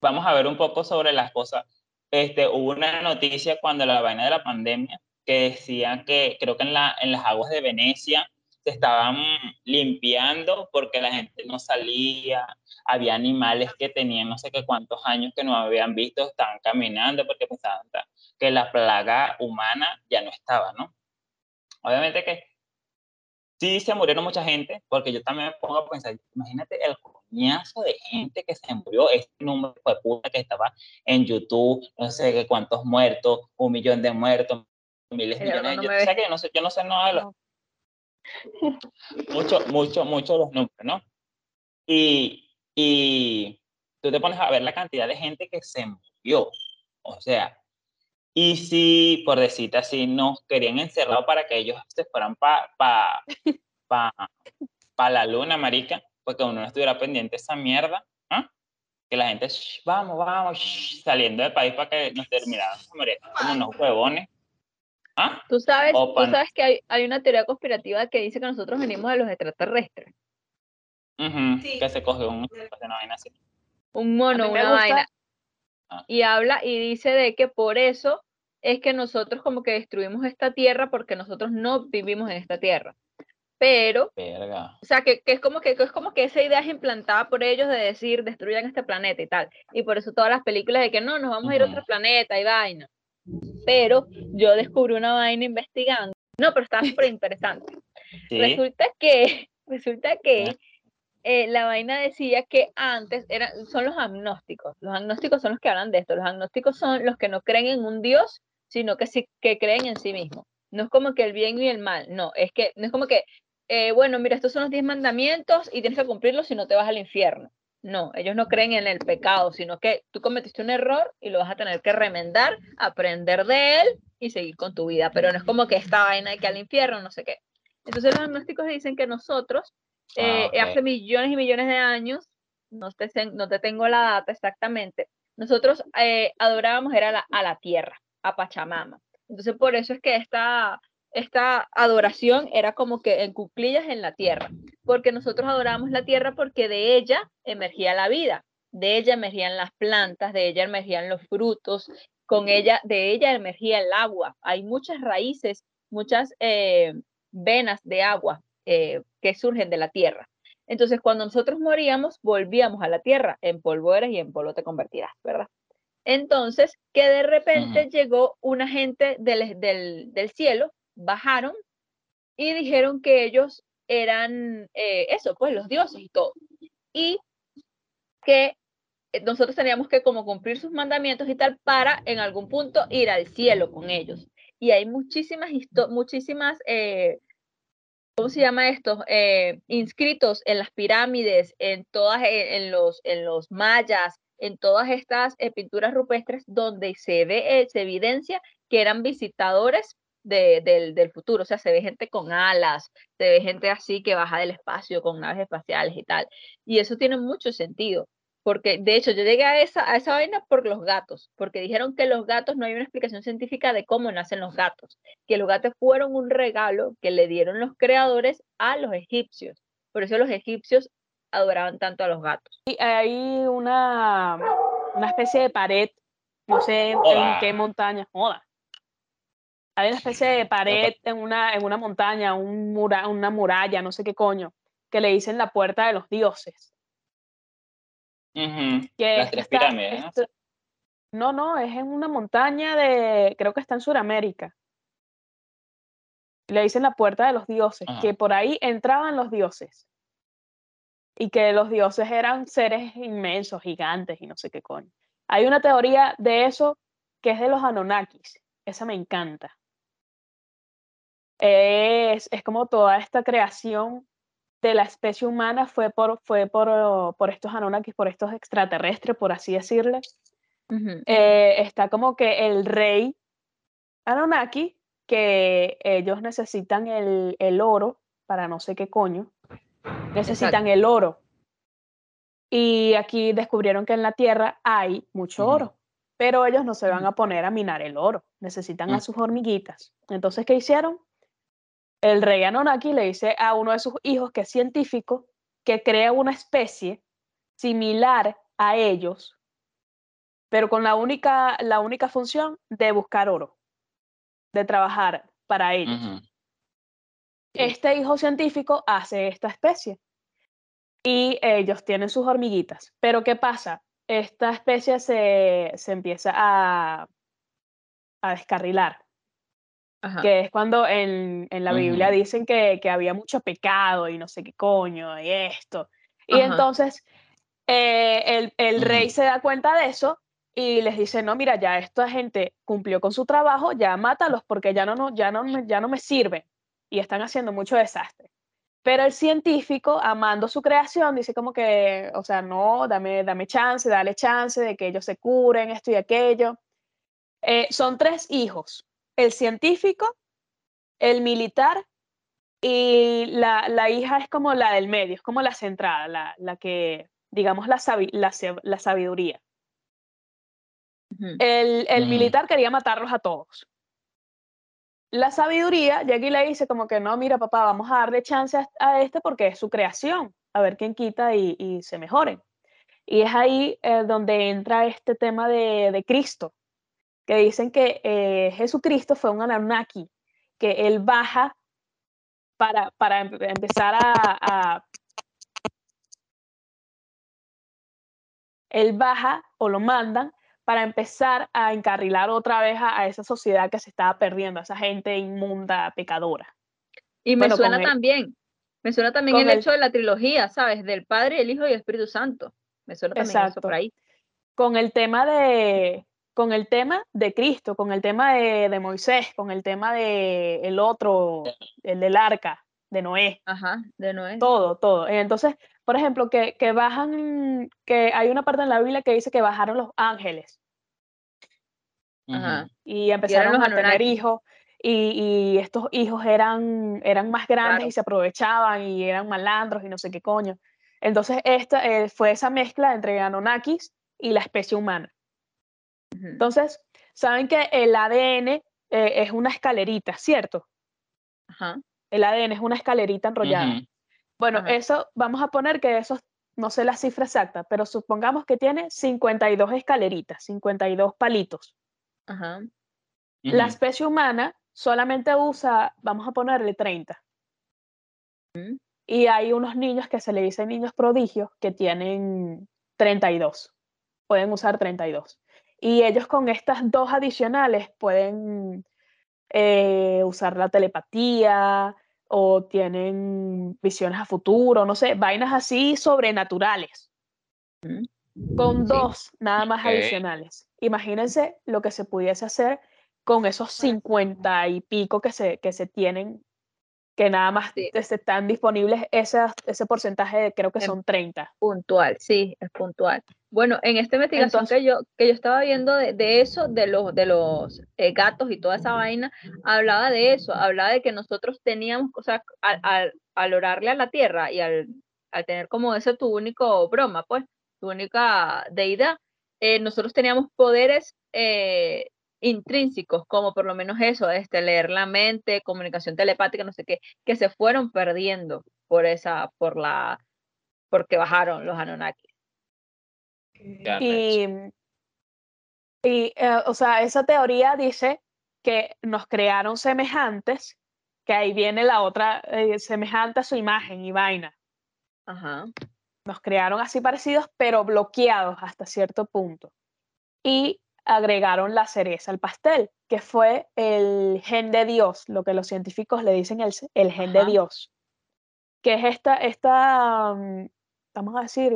vamos a ver un poco sobre las cosas. Este, hubo una noticia cuando la vaina de la pandemia que decía que creo que en, la, en las aguas de Venecia se estaban limpiando porque la gente no salía, había animales que tenían no sé qué cuántos años que no habían visto, estaban caminando porque pensaban que la plaga humana ya no estaba, ¿no? Obviamente que sí se murieron mucha gente, porque yo también me pongo a pensar, imagínate el coñazo de gente que se murió, este número de puta que estaba en YouTube, no sé qué cuántos muertos, un millón de muertos, miles de millones. no yo, me o sea ves. que yo no sé, yo no sé nada de los... Mucho, mucho, mucho los números, ¿no? Y, y tú te pones a ver la cantidad de gente que se murió, o sea, y si, por decirte así, nos querían encerrar para que ellos se fueran para pa, pa, pa la luna, marica, porque uno no estuviera pendiente de esa mierda, ¿ah? que la gente, "Shh, vamos, vamos, shh", saliendo del país para que nos terminaran como unos huevones. ¿Ah? Tú sabes, tú sabes que hay, hay una teoría conspirativa que dice que nosotros venimos de los extraterrestres. Sí. Que se cogió un, una vaina así. Un mono, me una gusta. vaina. Ah. Y habla y dice de que por eso es que nosotros como que destruimos esta tierra porque nosotros no vivimos en esta tierra. Pero, Verga. o sea, que, que es como que, que es como que esa idea es implantada por ellos de decir destruyan este planeta y tal. Y por eso todas las películas de que no, nos vamos a ir a otro planeta y vaina. Pero yo descubrí una vaina investigando. No, pero está súper interesante. Sí. Resulta que, resulta que eh, la vaina decía que antes eran, son los agnósticos. Los agnósticos son los que hablan de esto. Los agnósticos son los que no creen en un Dios, sino que sí que creen en sí mismos. No es como que el bien y el mal, no, es que no es como que, eh, bueno, mira, estos son los diez mandamientos y tienes que cumplirlos si no te vas al infierno. No, ellos no creen en el pecado, sino que tú cometiste un error y lo vas a tener que remendar, aprender de él y seguir con tu vida. Pero no es como que esta vaina de que al infierno, no sé qué. Entonces los agnósticos dicen que nosotros, Ah, eh, hace millones y millones de años, no te, no te tengo la data exactamente, nosotros eh, adorábamos era la- a la tierra, a Pachamama. Entonces por eso es que esta, esta adoración era como que en cuclillas en la tierra, porque nosotros adorábamos la tierra porque de ella emergía la vida, de ella emergían las plantas, de ella emergían los frutos, con ella, de ella emergía el agua. Hay muchas raíces, muchas eh, venas de agua eh, que surgen de la tierra. Entonces, cuando nosotros moríamos, volvíamos a la tierra, en polvo eres y en polvo te convertirás, ¿verdad? Entonces, que de repente llegó una gente del, del, del cielo, bajaron y dijeron que ellos eran eh, eso, pues los dioses y todo. Y que eh, nosotros teníamos que como cumplir sus mandamientos y tal para en algún punto ir al cielo con ellos. Y hay muchísimas, muchísimas eh, ¿cómo se llama esto? Eh, inscritos en las pirámides, en todas, eh, en los, en los mayas, en todas estas pinturas rupestres donde se ve, se evidencia que eran visitadores de- del, del futuro, o sea, se ve gente con alas, se ve gente así que baja del espacio con naves espaciales y tal. Y eso tiene mucho sentido, porque de hecho yo llegué a esa, a esa vaina por los gatos, porque dijeron que los gatos no hay una explicación científica de cómo nacen los gatos que los gatos fueron un regalo que le dieron los creadores a los egipcios. Por eso los egipcios adoraban tanto a los gatos. Y hay una, una especie de pared, no sé en, qué montaña, joda. Hay una especie de pared en una, en una montaña, un mura- una muralla, no sé qué coño, que le dicen la puerta de los dioses. Que Las es- tres está- pirámides, ¿no? no, no, es en una montaña de, creo que está en Sudamérica. Le dicen la puerta de los dioses, Ajá. que por ahí entraban los dioses. Y que los dioses eran seres inmensos, gigantes y no sé qué coño. Hay una teoría de eso que es de los Anunnakis. Esa me encanta. Es, es como toda esta creación de la especie humana fue por, fue por, oh, por estos Anunnakis, por estos extraterrestres, por así decirle. Eh, está como que el rey Anunnaki, que ellos necesitan el, el oro para no sé qué coño, necesitan el oro. Y aquí descubrieron que en la Tierra hay mucho oro, pero ellos no se van a poner a minar el oro, necesitan a sus hormiguitas. Entonces, ¿qué hicieron? El rey Anunnaki le dice a uno de sus hijos, que es científico, que crea una especie similar a ellos, pero con la única, la única función de buscar oro, de trabajar para ellos. Este hijo científico hace esta especie y ellos tienen sus hormiguitas. Pero ¿qué pasa? Esta especie se, se empieza a, a descarrilar, Ajá. que es cuando en, en la Biblia dicen que, que había mucho pecado y no sé qué coño y esto. Y Ajá. entonces eh, el, el rey se da cuenta de eso y les dice, no, mira, ya esta gente cumplió con su trabajo, ya mátalos porque ya no, no, ya no, me- ya no me sirven y están haciendo mucho desastre. Pero el científico, amando su creación, dice como que, o sea, no, dame, dame chance, dale chance de que ellos se curen, esto y aquello. Eh, son tres hijos, el científico, el militar y la, la hija es como la del medio, es como la centrada, la, la que, digamos, la, sabi- la, la sabiduría. El, el Ujú. militar quería matarlos a todos. La sabiduría y le dice como que no, mira papá, vamos a darle chance a, a este porque es su creación, a ver quién quita y, y se mejoren. Y es ahí eh, donde entra este tema de, de Cristo, que dicen que eh, Jesucristo fue un Anunnaki, que él baja para, para em- empezar a, a- Él baja o lo mandan para empezar a encarrilar otra vez a, a esa sociedad que se estaba perdiendo, a esa gente inmunda, pecadora. Y me bueno, suena también, me suena también el el- hecho de la trilogía, ¿sabes? Del Padre, el Hijo y el Espíritu Santo. Me suena también eso por ahí. Con el tema de, con el tema de Cristo, con el tema de, de Moisés, con el tema de el otro, el del arca, de Noé. Ajá, de Noé. Todo, todo. Entonces, por ejemplo, que, que bajan, que hay una parte en la Biblia que dice que bajaron los ángeles Ajá. y empezaron los a tener Anunnaki. hijos y, y estos hijos eran, eran más grandes Claro. y se aprovechaban y eran malandros y no sé qué coño. Entonces, esta eh, fue esa mezcla entre Anunnakis y la especie humana. Entonces, saben que el ADN eh, es una escalerita, ¿cierto? Ajá. El ADN es una escalerita enrollada. Bueno, eso, vamos a poner que eso, no sé la cifra exacta, pero supongamos que tiene 52 escaleritas, 52 palitos. Ajá. La especie humana solamente usa, vamos a ponerle 30. Ujú. Y hay unos niños que se le dicen niños prodigios que tienen 32. Pueden usar 32. Y ellos con estas dos adicionales pueden eh, usar la telepatía o tienen visiones a futuro, no sé, vainas así sobrenaturales. Con Sí. dos nada más adicionales. Imagínense lo que se pudiese hacer con esos 50 y pico que se, que se tienen, que nada más Sí. están disponibles esas- ese porcentaje, de, creo que son 30. Puntual, sí, es puntual. Bueno, en esta investigación Entonces- que yo, que yo estaba viendo de, de eso, de los, de los eh, gatos y toda esa vaina, hablaba de eso, hablaba de que nosotros teníamos, o sea, al, al, al orarle a la tierra y al, al tener como ese tu único broma, pues, tu única deidad, eh, nosotros teníamos poderes eh, intrínsecos, como por lo menos eso, este, leer la mente, comunicación telepática, no sé qué, que se fueron perdiendo por esa, por la, porque bajaron los Anunnaki. Y, y eh, o sea, esa teoría dice que nos crearon semejantes, que ahí viene la otra, eh, semejante a su imagen y vaina. Ajá. Nos crearon así parecidos, pero bloqueados hasta cierto punto. Y agregaron la cereza al pastel, que fue el gen de Dios, lo que los científicos le dicen el, el gen de. Dios, que es esta, esta, mm, vamos a decir,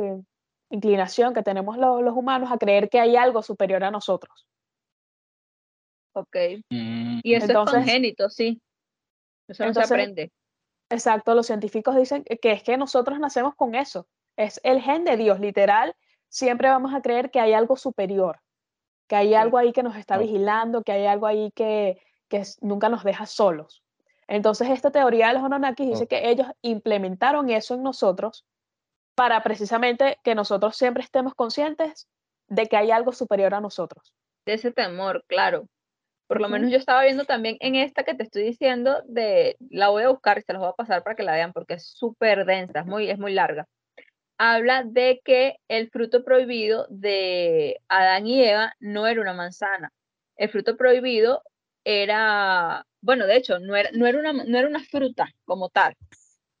inclinación que tenemos lo- los humanos a creer que hay algo superior a nosotros. Ok. Mm, Y eso Entonces- es congénito, sí. Eso no entonces- se aprende. Exacto, los científicos dicen que- que es que nosotros nacemos con eso, es el gen de Dios, literal, siempre vamos a creer que hay algo superior, que hay algo ahí que nos está vigilando, que hay algo ahí que, que nunca nos deja solos. Entonces, esta teoría de los Anunnakis dice que ellos implementaron eso en nosotros para precisamente que nosotros siempre estemos conscientes de que hay algo superior a nosotros. De ese temor, claro. Por lo menos yo estaba viendo también en esta que te estoy diciendo, de, la voy a buscar y se las voy a pasar para que la vean porque es súper densa, es muy, es muy larga. Habla de que el fruto prohibido de Adán y Eva no era una manzana. El fruto prohibido era, bueno, de hecho, no era, no era, una, no era una fruta como tal.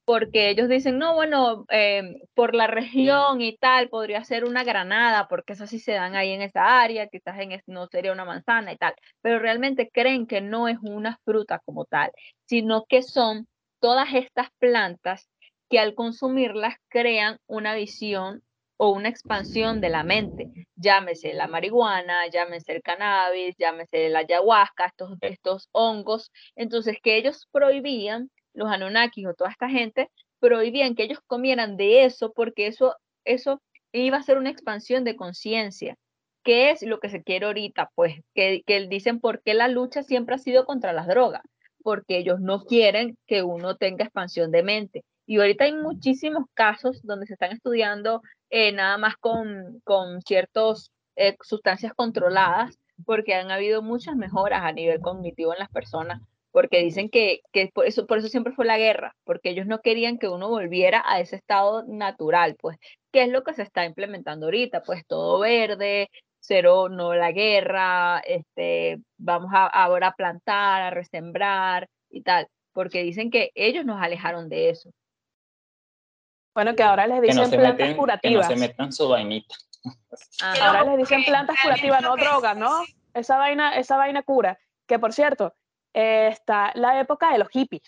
porque ellos dicen, no, bueno, em, por la región y tal, podría ser una granada, porque eso sí se dan ahí en esa área, quizás en no sería una manzana y tal, pero realmente creen que no es una fruta como tal, sino que son todas estas plantas que al consumirlas crean una visión o una expansión de la mente, llámese la marihuana, llámese el cannabis, llámese la ayahuasca, estos, estos hongos, entonces que ellos prohibían los Anunnakis o toda esta gente prohibían que ellos comieran de eso porque eso, eso iba a ser una expansión de conciencia. ¿Qué es lo que se quiere ahorita? Pues que, que dicen por qué la lucha siempre ha sido contra las drogas, porque ellos no quieren que uno tenga expansión de mente. Y ahorita hay muchísimos casos donde se están estudiando eh, nada más con, con ciertas eh, sustancias controladas, porque han habido muchas mejoras a nivel cognitivo en las personas porque dicen que, que por, eso, por eso siempre fue la guerra, porque ellos no querían que uno volviera a ese estado natural, pues, ¿qué es lo que se está implementando ahorita? Pues todo verde, cero, no la guerra, este, vamos a, ahora a plantar, a resembrar y tal, porque dicen que ellos nos alejaron de eso. Bueno, que ahora les no, dicen se plantas meten, que no curativas. se metan su vainita. Ajá. Ahora les dicen plantas curativas, no drogas, sí, ¿no? sí. Esa vaina, esa vaina cura. Que por cierto, eh, está la época de los hippies.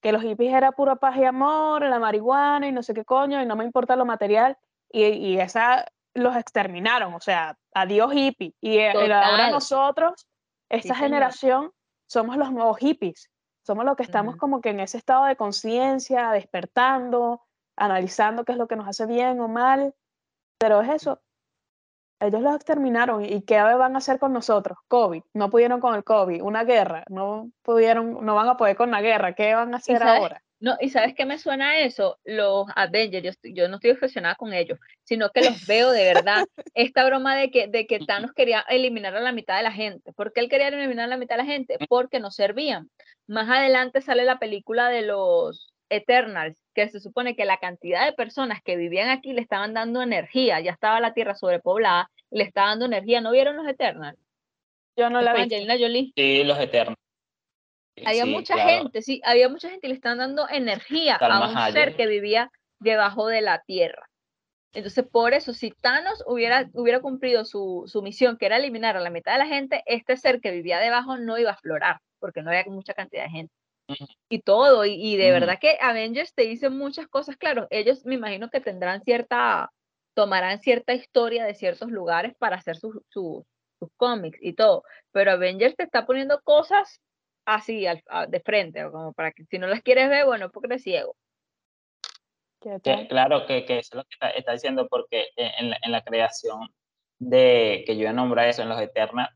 Que los hippies era pura paz y amor, la marihuana y no sé qué coño, y no me importa lo material. Y, y esa, los exterminaron, o sea, adiós hippie. Y eh, el- ahora nosotros, esta señor. generación, somos los nuevos hippies. Somos los que estamos Ujú. como que en ese estado de conciencia, despertando, analizando qué es lo que nos hace bien o mal. Pero es eso. Ellos los exterminaron. ¿Y qué van a hacer con nosotros? COVID. No pudieron con el COVID. Una guerra. No pudieron, no van a poder con la guerra. ¿Qué van a hacer ahora? No, y ¿sabes qué me suena a eso? Los Avengers, yo, yo no estoy obsesionada con ellos, sino que los veo de verdad. Esta broma de que, de que Thanos quería eliminar a la mitad de la gente. ¿Por qué él quería eliminar a la mitad de la gente? Porque no servían. Más adelante sale la película de los Eternals, que se supone que la cantidad de personas que vivían aquí le estaban dando energía, ya estaba la tierra sobrepoblada, le estaba dando energía. ¿No vieron los Eternals? Yo no la vi. Angelina Jolie. Sí, los eternos. Sí, Había sí, mucha claro. gente, sí, había mucha gente y le están dando energía a un Hayek. ser que vivía debajo de la tierra. Entonces, por eso, si Thanos hubiera, hubiera cumplido su, su misión, que era eliminar a la mitad de la gente, este ser que vivía debajo no iba a aflorar, porque no había mucha cantidad de gente. Y todo, y, y de verdad que Avengers te dice muchas cosas, claro, ellos me imagino que tendrán cierta, tomarán cierta historia de ciertos lugares para hacer sus, sus, sus cómics y todo, pero Avengers te está poniendo cosas así al- a- de frente, o como para que si no las quieres ver, bueno, porque eres ciego. Claro que, que eso es lo que está, está diciendo, porque en, en la, en la creación de, que yo nombra eso en los Eternals,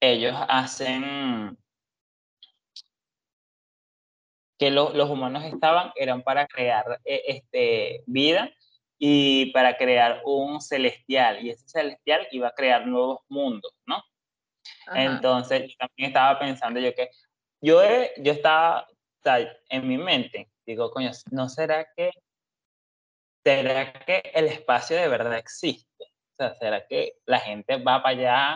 ellos hacen que lo- los humanos estaban, eran para crear eh, este, vida y para crear un celestial, y ese celestial iba a crear nuevos mundos, ¿no? Ajá. Entonces, yo también estaba pensando yo que, yo, yo estaba, en mi mente, digo, coño, ¿no será que, será que el espacio de verdad existe? O sea, ¿será que la gente va para allá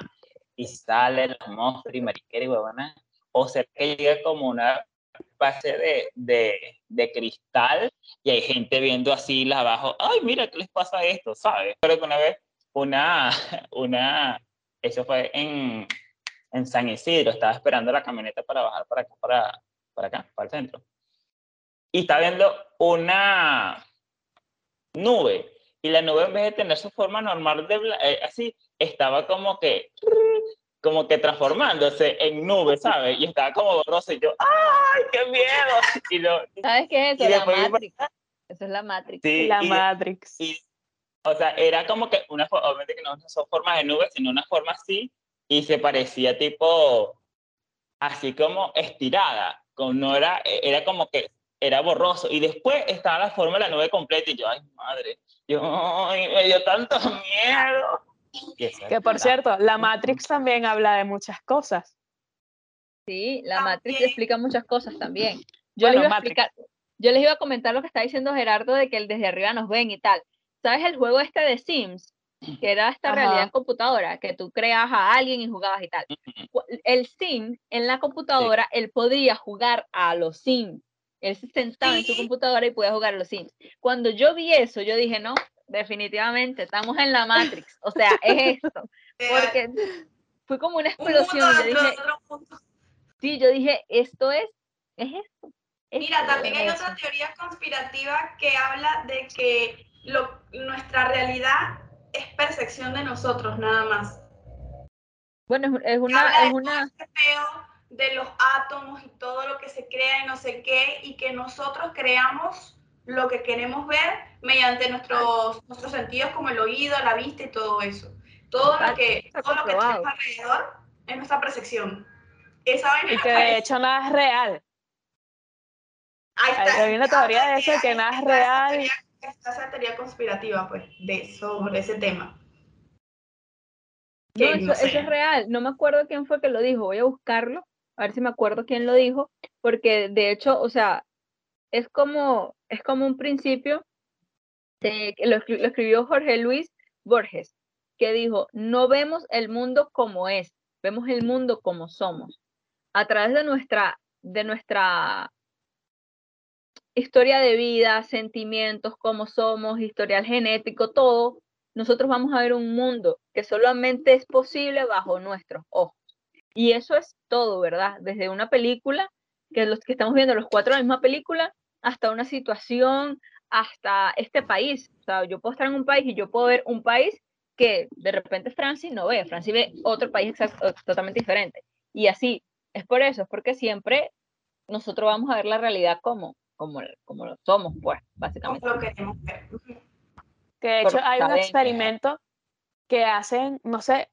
y sale los monstruos y mariquera y huevona? ¿O será que llega como una especie de, de, de cristal y hay gente viendo así las abajo, ay, mira, ¿qué les pasa a esto? ¿Sabes? Pero que una vez, una, una, eso fue en, en San Isidro, estaba esperando la camioneta para bajar para acá, para, para acá, para el centro. Y estaba viendo una nube. Y la nube, en vez de tener su forma normal de eh, así, estaba como que, como que transformándose en nube, ¿sabes? Y estaba como borroso. Y yo, ¡ay, qué miedo! Y lo, ¿Sabes qué es eso? La Matrix. Eso es la Matrix. sí, La y- Matrix. y, o sea, era como que una, obviamente que no son formas de nubes, sino una forma así, y se parecía tipo, así como estirada, como no era, era como que era borroso, y después estaba la forma de la nube completa, y yo, ay, madre, yo, ay, me dio tanto miedo. Que por cierto, la Matrix también habla de muchas cosas. Sí, la Matrix explica muchas cosas también. Yo, Bueno, les iba a Matrix. explicar, yo les iba a comentar lo que está diciendo Gerardo de que el desde arriba nos ven y tal. ¿Sabes el juego este de Sims? Que era esta realidad Ajá. en computadora, que tú creas a alguien y jugabas y tal. El Sim en la computadora, él podía jugar a los Sims. Él se sentaba en su Sí. computadora y podía jugar a los Sims. Cuando yo vi eso, yo dije, no, definitivamente, estamos en la Matrix. O sea, es esto. Porque fue como una explosión. Yo dije, sí, yo dije, esto es, es esto. Mira, esto también es hay eso". otra teoría conspirativa que habla de que lo- nuestra realidad es percepción de nosotros nada más. Bueno, es, una, habla es una, este de los átomos y todo lo que se crea y no sé qué, y que nosotros creamos lo que queremos ver mediante nuestros, nuestros sentidos como el oído, la vista y todo eso. Todo lo que, está todo lo que tenemos alrededor es nuestra percepción. Esa vaina Y que de hecho nada es real. Ahí hay- hay una teoría de eso que nada es está real. Está esa teoría conspirativa, pues, de sobre ese tema. no, eso, no eso es real. No me acuerdo quién fue que lo dijo. Voy a buscarlo, a ver si me acuerdo quién lo dijo, porque de hecho, o sea, es como, es como un principio de- lo escribió Jorge Luis Borges, que dijo, no vemos el mundo como es, vemos el mundo como somos. A través de nuestra, de nuestra historia de vida, sentimientos, cómo somos, historial genético, todo, nosotros vamos a ver un mundo que solamente es posible bajo nuestros ojos. Y eso es todo, ¿verdad? Desde una película, que los que estamos viendo los cuatro en la misma película, hasta una situación, hasta este país. O sea, yo puedo estar en un país y yo puedo ver un país que de repente Francis no ve, Francis ve otro país exacto- totalmente diferente. Y así, es por eso, es porque siempre nosotros vamos a ver la realidad como, como, como lo somos, pues, Como básicamente. lo queremos ver. Que de Por hecho hay un experimento que hacen, no sé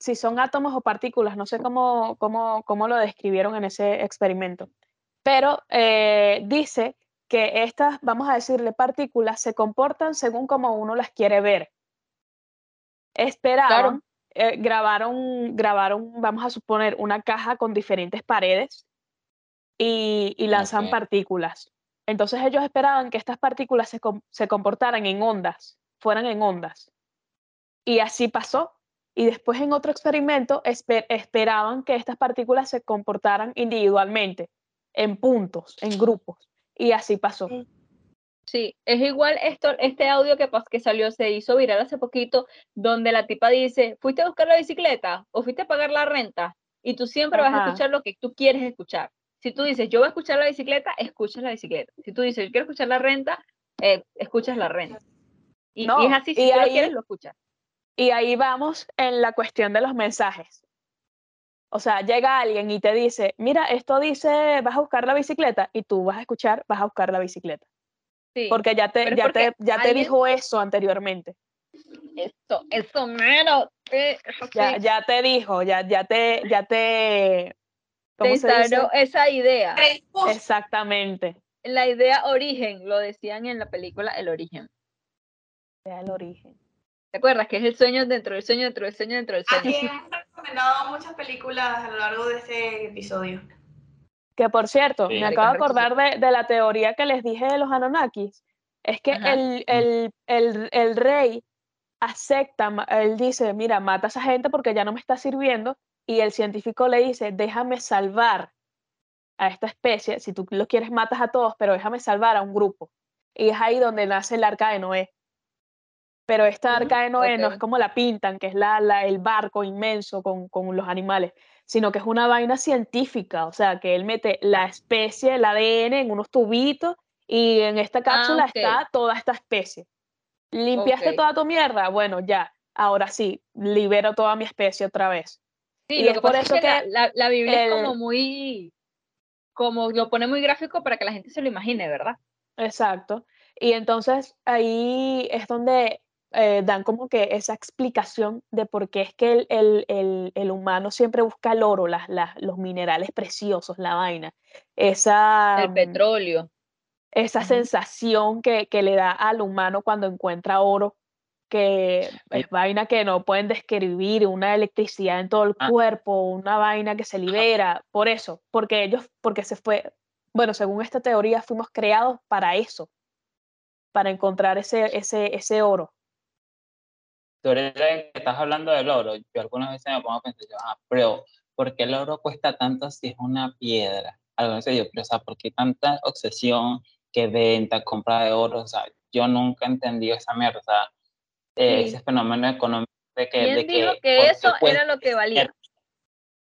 si son átomos o partículas, no sé cómo, cómo, cómo lo describieron en ese experimento, pero eh, dice que estas, vamos a decirle, partículas se comportan según como uno las quiere ver. Esperaban, eh, grabaron, grabaron, vamos a suponer, una caja con diferentes paredes y, y lanzan partículas. Entonces ellos esperaban que estas partículas se comportaran en ondas, fueran en ondas. Y así pasó. Y después en otro experimento espe- esperaban que estas partículas se comportaran individualmente, en puntos, en grupos. Y así pasó. Sí. Es igual esto, este audio que, que salió, se hizo viral hace poquito, donde la tipa dice, ¿fuiste a buscar la bicicleta o fuiste a pagar la renta? Y tú siempre vas a escuchar lo que tú quieres escuchar. Si tú dices, yo voy a escuchar la bicicleta, escuchas la bicicleta. Si tú dices, yo quiero escuchar la renta, eh, escuchas la renta. Y, es así, si y tú lo quieres, lo escuchas. Y ahí vamos en la cuestión de los mensajes. O sea, llega alguien y te dice, mira, esto dice, vas a buscar la bicicleta, y tú vas a escuchar, vas a buscar la bicicleta. Sí, Porque ya te, ya porque te, ya te dijo eso anteriormente. eso, eso eh, eso Ya, sí, ya te dijo, ya, ya te, ya te, te ¿cómo se dice? esa idea. Exactamente. La idea origen, lo decían en la película El origen. Ya el origen. ¿Te acuerdas? Que es el sueño dentro del sueño, dentro del sueño, dentro del sueño. Aquí hemos recomendado muchas películas a lo largo de este episodio. Que por cierto, Sí. me acabo de acordar de, de la teoría que les dije de los Anunnakis. Es que el, el, el, el rey acepta, él dice, mira, mata a esa gente porque ya no me está sirviendo. Y el científico le dice, déjame salvar a esta especie. Si tú lo quieres, matas a todos, pero déjame salvar a un grupo. Y es ahí donde nace el arca de Noé. Pero esta arca de Noé no es como la pintan, que es la, la- el barco inmenso con, con los animales, sino que es una vaina científica, o sea, que él mete la especie, el ADN en unos tubitos y en esta cápsula Ah, ok. está toda esta especie. ¿Limpiaste toda tu mierda? Bueno, ya, ahora sí, libero toda mi especie otra vez. Sí, Y lo es que por eso es que, la, que la- la Biblia es como muy, como lo pone muy gráfico para que la gente se lo imagine, ¿verdad? Exacto. Y entonces ahí es donde eh, dan como que esa explicación de por qué es que el, el- el- el humano siempre busca el oro, las, las- los minerales preciosos, la vaina. Esa, El mm, petróleo. esa sensación que, que le da al humano cuando encuentra oro, que es vaina que no pueden describir, una electricidad en todo el Ah. cuerpo, una vaina que se libera, por eso, porque ellos, porque se fue, bueno, según esta teoría, fuimos creados para eso, para encontrar ese, ese, ese oro. Tú ahorita que estás hablando del oro, yo algunas veces me pongo a pensar, yo, ah, pero ¿por qué el oro cuesta tanto si es una piedra? Algunas veces yo, pero, o sea, ¿por qué tanta obsesión que venta, compra de oro? O sea, yo nunca he entendido esa mierda, o sea, eh, Sí. ese fenómeno económico de que... ¿Quién de dijo que que ¿por qué eso era lo que valía?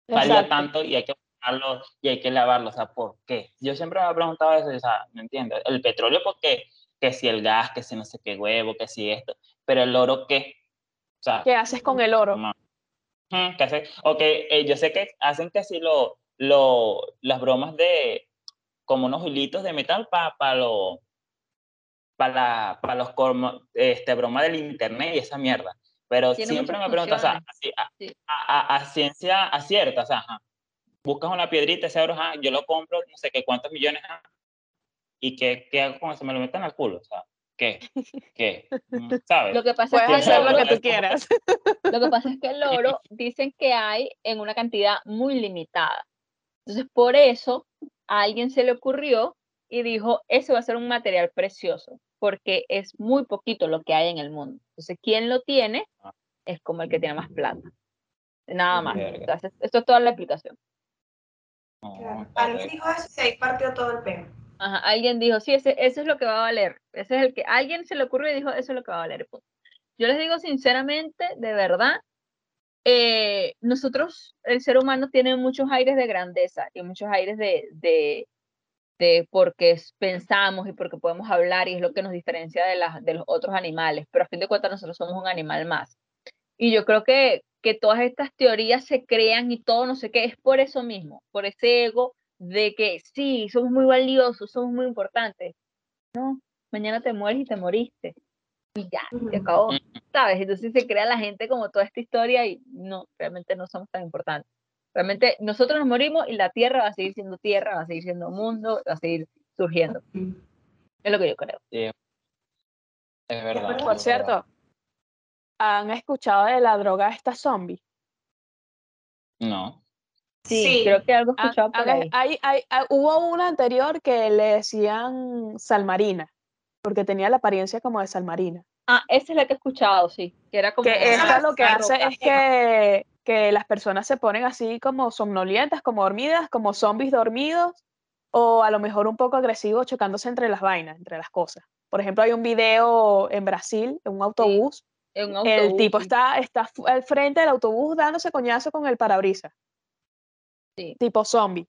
valía Exacto. tanto y hay que buscarlo y hay que lavarlo, o sea, ¿por qué? Yo siempre me he preguntado eso, o sea, no entiendo. El petróleo, porque que si el gas, que si no sé qué huevo, que si esto, pero el oro, ¿qué? O sea, ¿Qué haces con el oro? no. ¿qué hace? Ok, eh, yo sé que hacen que si lo, lo, las bromas de, como unos hilitos de metal para lo, para para los este, bromas del internet y esa mierda. Pero Tiene siempre me pregunto, o sea, a, Sí. a- a- a ciencia acierta, o sea, ajá, buscas una piedrita, ese oro, ajá, yo lo compro, no sé qué cuántos millones, ajá, y qué, qué hago con eso, me lo meten al culo, o sea, ¿qué? ¿Qué? Mm, ¿Sabes? Lo que pasa Puedes es que el hacer lo oro, que tú quieras. lo que pasa es que el oro dicen que hay en una cantidad muy limitada. Entonces, por eso a alguien se le ocurrió y dijo, ese va a ser un material precioso, porque es muy poquito lo que hay en el mundo. Entonces, quien lo tiene Ah. es como el que tiene más plata. Nada más. Entonces, esto es toda la explicación. Claro. dijo eso y ahí partió todo el pelo. Alguien dijo, sí, ese, eso es lo que va a valer. Ese es el que alguien se le ocurrió y dijo, eso es lo que va a valer. Yo les digo sinceramente, de verdad, eh, nosotros, el ser humano tiene muchos aires de grandeza y muchos aires de, de, de porque pensamos y porque podemos hablar y es lo que nos diferencia de, de los otros animales, pero a fin de cuentas nosotros somos un animal más. Y yo creo que, que todas estas teorías se crean y todo, no sé qué, es por eso mismo, por ese ego de que sí, somos muy valiosos, somos muy importantes. No, mañana te mueres y te moriste. Y ya, se acabó, ¿sabes? Entonces se crea la gente como toda esta historia y no, realmente no somos tan importantes. Realmente nosotros nos morimos y la tierra va a seguir siendo tierra, va a seguir siendo mundo, va a seguir surgiendo. Es lo que yo creo. Sí. Es verdad. Por es cierto, ¿han escuchado de la droga esta zombie? verdad. No. Sí, Sí. creo que algo escuchado por ahí. hay- hay- hay- hubo una anterior que le decían salmarina, porque tenía la apariencia como de salmarina. Ah, esa es la que he escuchado, sí. Que era como. Que esta lo que hace roca. es que, que las personas se ponen así como somnolientas, como dormidas, como zombies dormidos, o a lo mejor un poco agresivos chocándose entre las vainas, entre las cosas. Por ejemplo, hay un video en Brasil, en un autobús, En un el autobús, tipo sí. está, está al frente del autobús dándose coñazo con el parabrisas. Sí. Tipo zombie.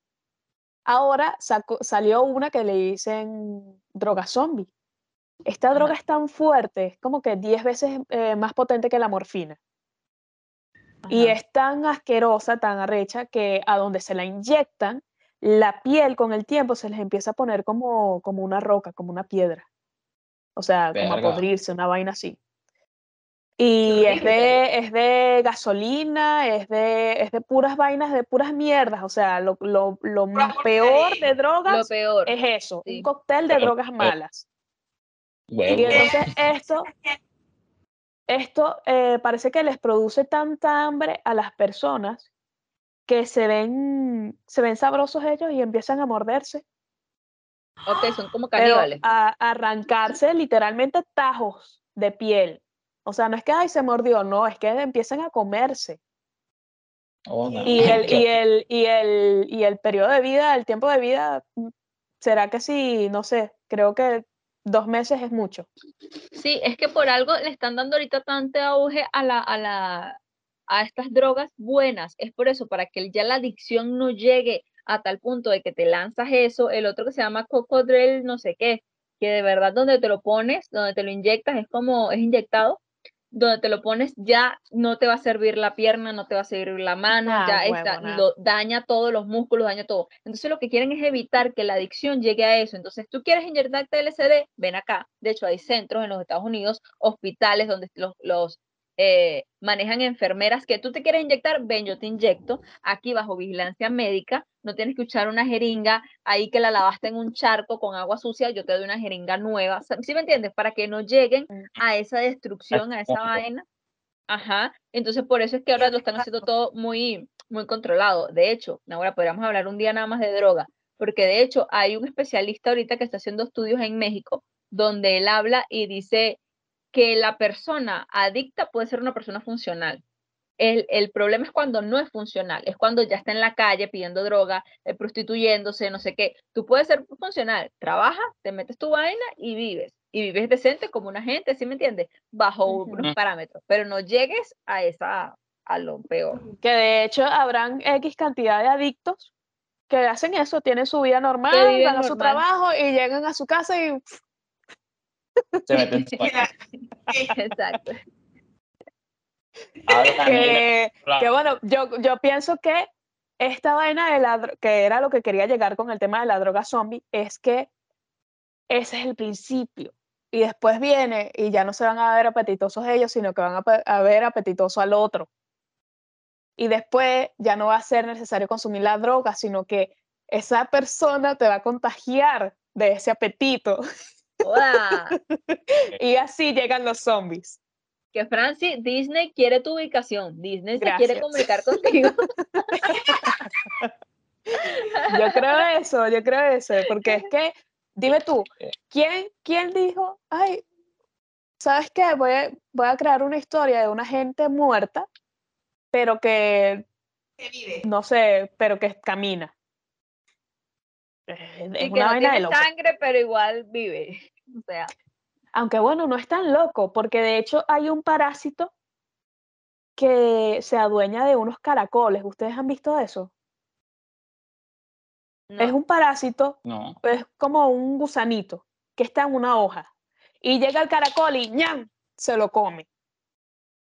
Ahora salió una que le dicen droga zombie. Esta Ajá. droga es tan fuerte, es como que 10 veces eh, más potente que la morfina. Y es tan asquerosa, tan arrecha, que a donde se la inyectan, la piel con el tiempo se les empieza a poner como, como una roca, como una piedra. O sea, como a podrirse, una vaina así. Y es de, es de gasolina, es de, es de puras vainas, de puras mierdas. O sea, lo, lo, lo Pura peor de Lo drogas peor. es eso, sí. un cóctel de drogas malas. Huevo. Y entonces esto, esto eh, parece que les produce tanta hambre a las personas que se ven, se ven sabrosos ellos y empiezan a morderse, Ok, son como pero caníbales. a, a arrancarse literalmente tajos de piel. O sea, no es que ay se mordió, no, es que empiezan a comerse. Oh, no. Y el, y el, y el, y el periodo de vida, el tiempo de vida, mm, será que sí, no sé, creo que dos meses es mucho. Sí, es que por algo le están dando ahorita tanto auge a la, a la, a estas drogas buenas. Es por eso, para que ya la adicción no llegue a tal punto de que te lanzas eso. El otro que se llama cocodril, no sé qué, que de verdad donde te lo pones, donde te lo inyectas, es como, es inyectado, donde te lo pones ya no te va a servir la pierna, no te va a servir la mano, Ah, ya está, lo daña todos los músculos, daña todo. Entonces lo que quieren es evitar que la adicción llegue a eso. Entonces tú quieres inyectarte LSD, ven acá. De hecho hay centros en los Estados Unidos, hospitales donde los, los eh, manejan enfermeras que tú te quieres inyectar, ven, yo te inyecto, aquí bajo vigilancia médica, no tienes que usar una jeringa ahí que la lavaste en un charco con agua sucia, yo te doy una jeringa nueva, ¿sí me entiendes? Para que no lleguen a esa destrucción, a esa vaina. Ajá, entonces por eso es que ahora lo están haciendo todo muy, muy controlado. De hecho, ahora podríamos hablar un día nada más de droga, porque de hecho hay un especialista ahorita que está haciendo estudios en México donde él habla y dice que la persona adicta puede ser una persona funcional. El, el problema es cuando no es funcional, es cuando ya está en la calle pidiendo droga, eh, prostituyéndose, no sé qué. Tú puedes ser funcional, trabajas, te metes tu vaina y vives. Y vives decente como una gente, ¿sí me entiendes? Bajo unos parámetros, pero no llegues a esa, a lo peor. Que de hecho habrán X cantidad de adictos que hacen eso, tienen su vida normal, van a su trabajo y llegan a su casa y Se su- Mira, sí, Exacto. Ahora también, que, bueno, yo, yo pienso que esta vaina de la que era lo que quería llegar con el tema de la droga zombie, es que ese es el principio. Y después viene y ya no se van a ver apetitosos ellos, sino que van a, a ver apetitoso al otro. Y después ya no va a ser necesario consumir la droga, sino que esa persona te va a contagiar de ese apetito. Joda, y así llegan los zombies. que Franci, Disney quiere tu ubicación. Disney se quiere Gracias. comunicar contigo. Yo creo eso, yo creo eso, porque es que, dime tú. ¿quién, quién dijo, ay, ¿sabes qué? Voy a, voy a crear una historia de una gente muerta, pero que, que vive. no sé, pero que camina? Eh, Es y que una no vaina de tiene loco. sangre, pero igual vive. O sea, Aunque bueno, no es tan loco, porque de hecho hay un parásito que se adueña de unos caracoles. ¿Ustedes han visto eso? Es un parásito no. es como un gusanito que está en una hoja y llega el caracol y ¡ñam! se lo come.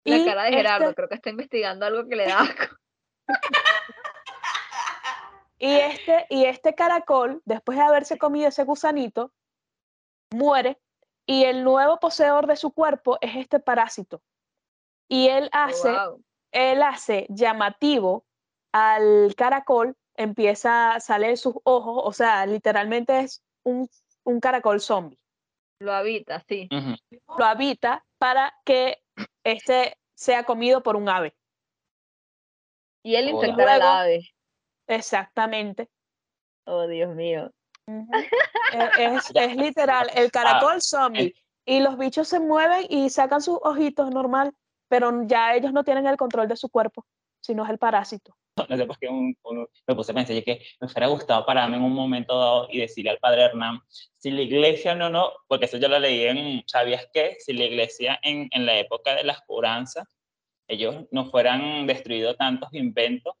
La Y cara de Gerardo, este- creo que está investigando algo que le da asco. Y este, y este caracol, después de haberse comido ese gusanito, muere y el nuevo poseedor de su cuerpo es este parásito. Y él hace, Wow. él hace llamativo al caracol, empieza, sale de sus ojos, o sea, literalmente es un, un caracol zombie. Lo habita, sí. Lo habita para que este sea comido por un ave. Y él Hola. infectar al Luego- ave. Exactamente. Oh, Dios mío. Ujú. Eh, es, es literal, el caracol zombie. Y los bichos se mueven y sacan sus ojitos normal, pero ya ellos no tienen el control de su cuerpo, sino es el parásito. no sé por qué un- un- me puse a pensar yo que me hubiera gustado pararme en un momento dado y decirle al padre Hernán si la iglesia no, no, porque eso yo lo leí en, ¿sabías qué? Si la iglesia en, en la época de las curanzas, ellos no fueran destruido tantos inventos,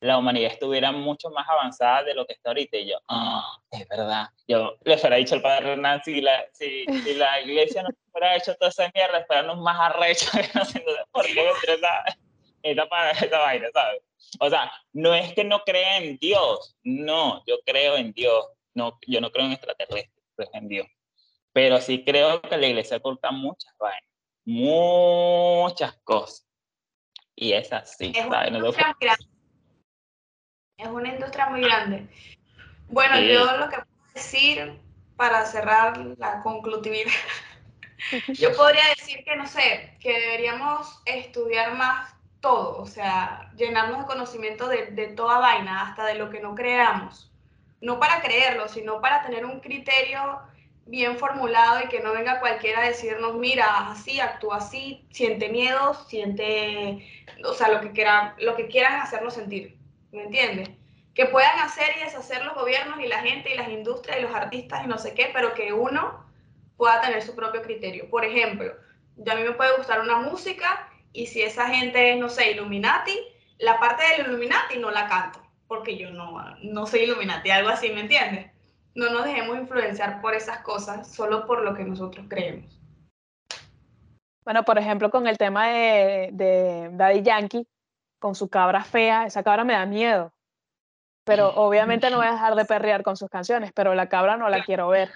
la humanidad estuviera mucho más avanzada de lo que está ahorita. Y yo, ah, es verdad. Yo le hubiera dicho al padre Hernán, si la, si, si la iglesia no hubiera hecho toda esa mierda, esperarnos más arrecho, por qué me esa, esa, pa- esa vaina, ¿sabes? O sea, no es que no crea en Dios, no, yo creo en Dios, no, yo no creo en extraterrestres, creo en Dios. Pero sí creo que la iglesia oculta muchas vainas, muchas cosas. Y es así, Es ¿sabes? No te industria muy grande. Es una industria muy grande. Bueno, Sí. yo lo que puedo decir para cerrar la conclusividad, yo podría decir que, no sé, que deberíamos estudiar más todo, o sea, llenarnos de conocimiento de, de toda vaina, hasta de lo que no creamos. No para creerlo, sino para tener un criterio bien formulado y que no venga cualquiera a decirnos, mira, así, actúa así, siente miedo, siente, o sea, lo que, quiera, lo que quieran hacernos sentir, ¿me entiendes? Que puedan hacer y deshacer los gobiernos y la gente y las industrias y los artistas y no sé qué, pero que uno pueda tener su propio criterio. Por ejemplo, a mí me puede gustar una música y si esa gente es, no sé, Illuminati, la parte del Illuminati no la canto, porque yo no, no soy Illuminati, algo así, ¿me entiendes? No nos dejemos influenciar por esas cosas, solo por lo que nosotros creemos. Bueno, por ejemplo, con el tema de Daddy Yankee, con su cabra fea, esa cabra me da miedo. Pero obviamente no voy a dejar de perrear con sus canciones, pero la cabra no la quiero ver.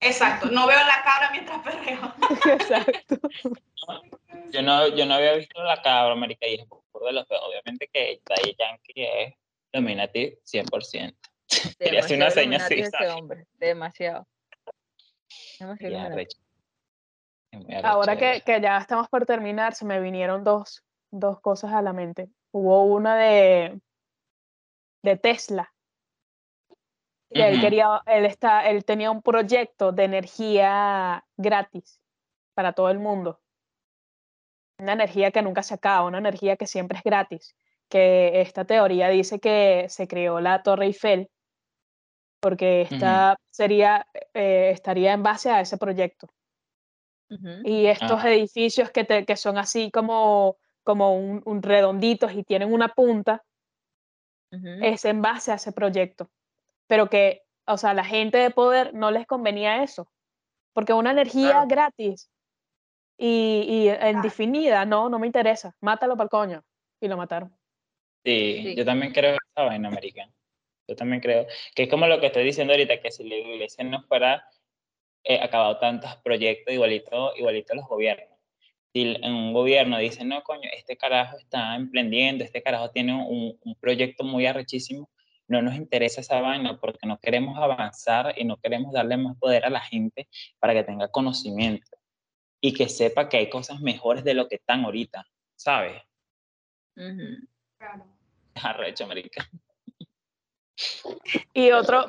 Exacto, no veo la cabra mientras perreo. Exacto. Yo no, yo no había visto la cabra, América, y es por de los feos. Obviamente que Daddy Yankee es Illuminati 100%. Quería hacer una seña así, hombre. Demasiado. Ahora que, que ya estamos por terminar, se me vinieron dos, dos cosas a la mente. Hubo una de, de Tesla, que él Ujú. quería, él está, él tenía un proyecto de energía gratis para todo el mundo. Una energía que nunca se acaba, una energía que siempre es gratis. Que esta teoría dice que se creó la Torre Eiffel porque esta sería, eh, estaría en base a ese proyecto. Y estos Ah. edificios que, te- que son así como, como un, un redonditos y tienen una punta, Ujú. es en base a ese proyecto. Pero que, o sea, a la gente de poder no les convenía eso. Porque una energía Claro. gratis y, y Claro. indefinida, no, no me interesa. Mátalo para el coño. Y lo mataron. Sí, Sí. yo también creo esa vaina, americana. Yo también creo que es como lo que estoy diciendo ahorita, que si la iglesia no fuera eh, acabado tantos proyectos igualito, igualito los gobiernos. Si en un gobierno dicen, no, coño, este carajo está emprendiendo, este carajo tiene un, un proyecto muy arrechísimo, no nos interesa esa vaina porque no queremos avanzar y no queremos darle más poder a la gente para que tenga conocimiento y que sepa que hay cosas mejores de lo que están ahorita, ¿sabes? Ujú. Claro. Es arrecho, marica. Y otro,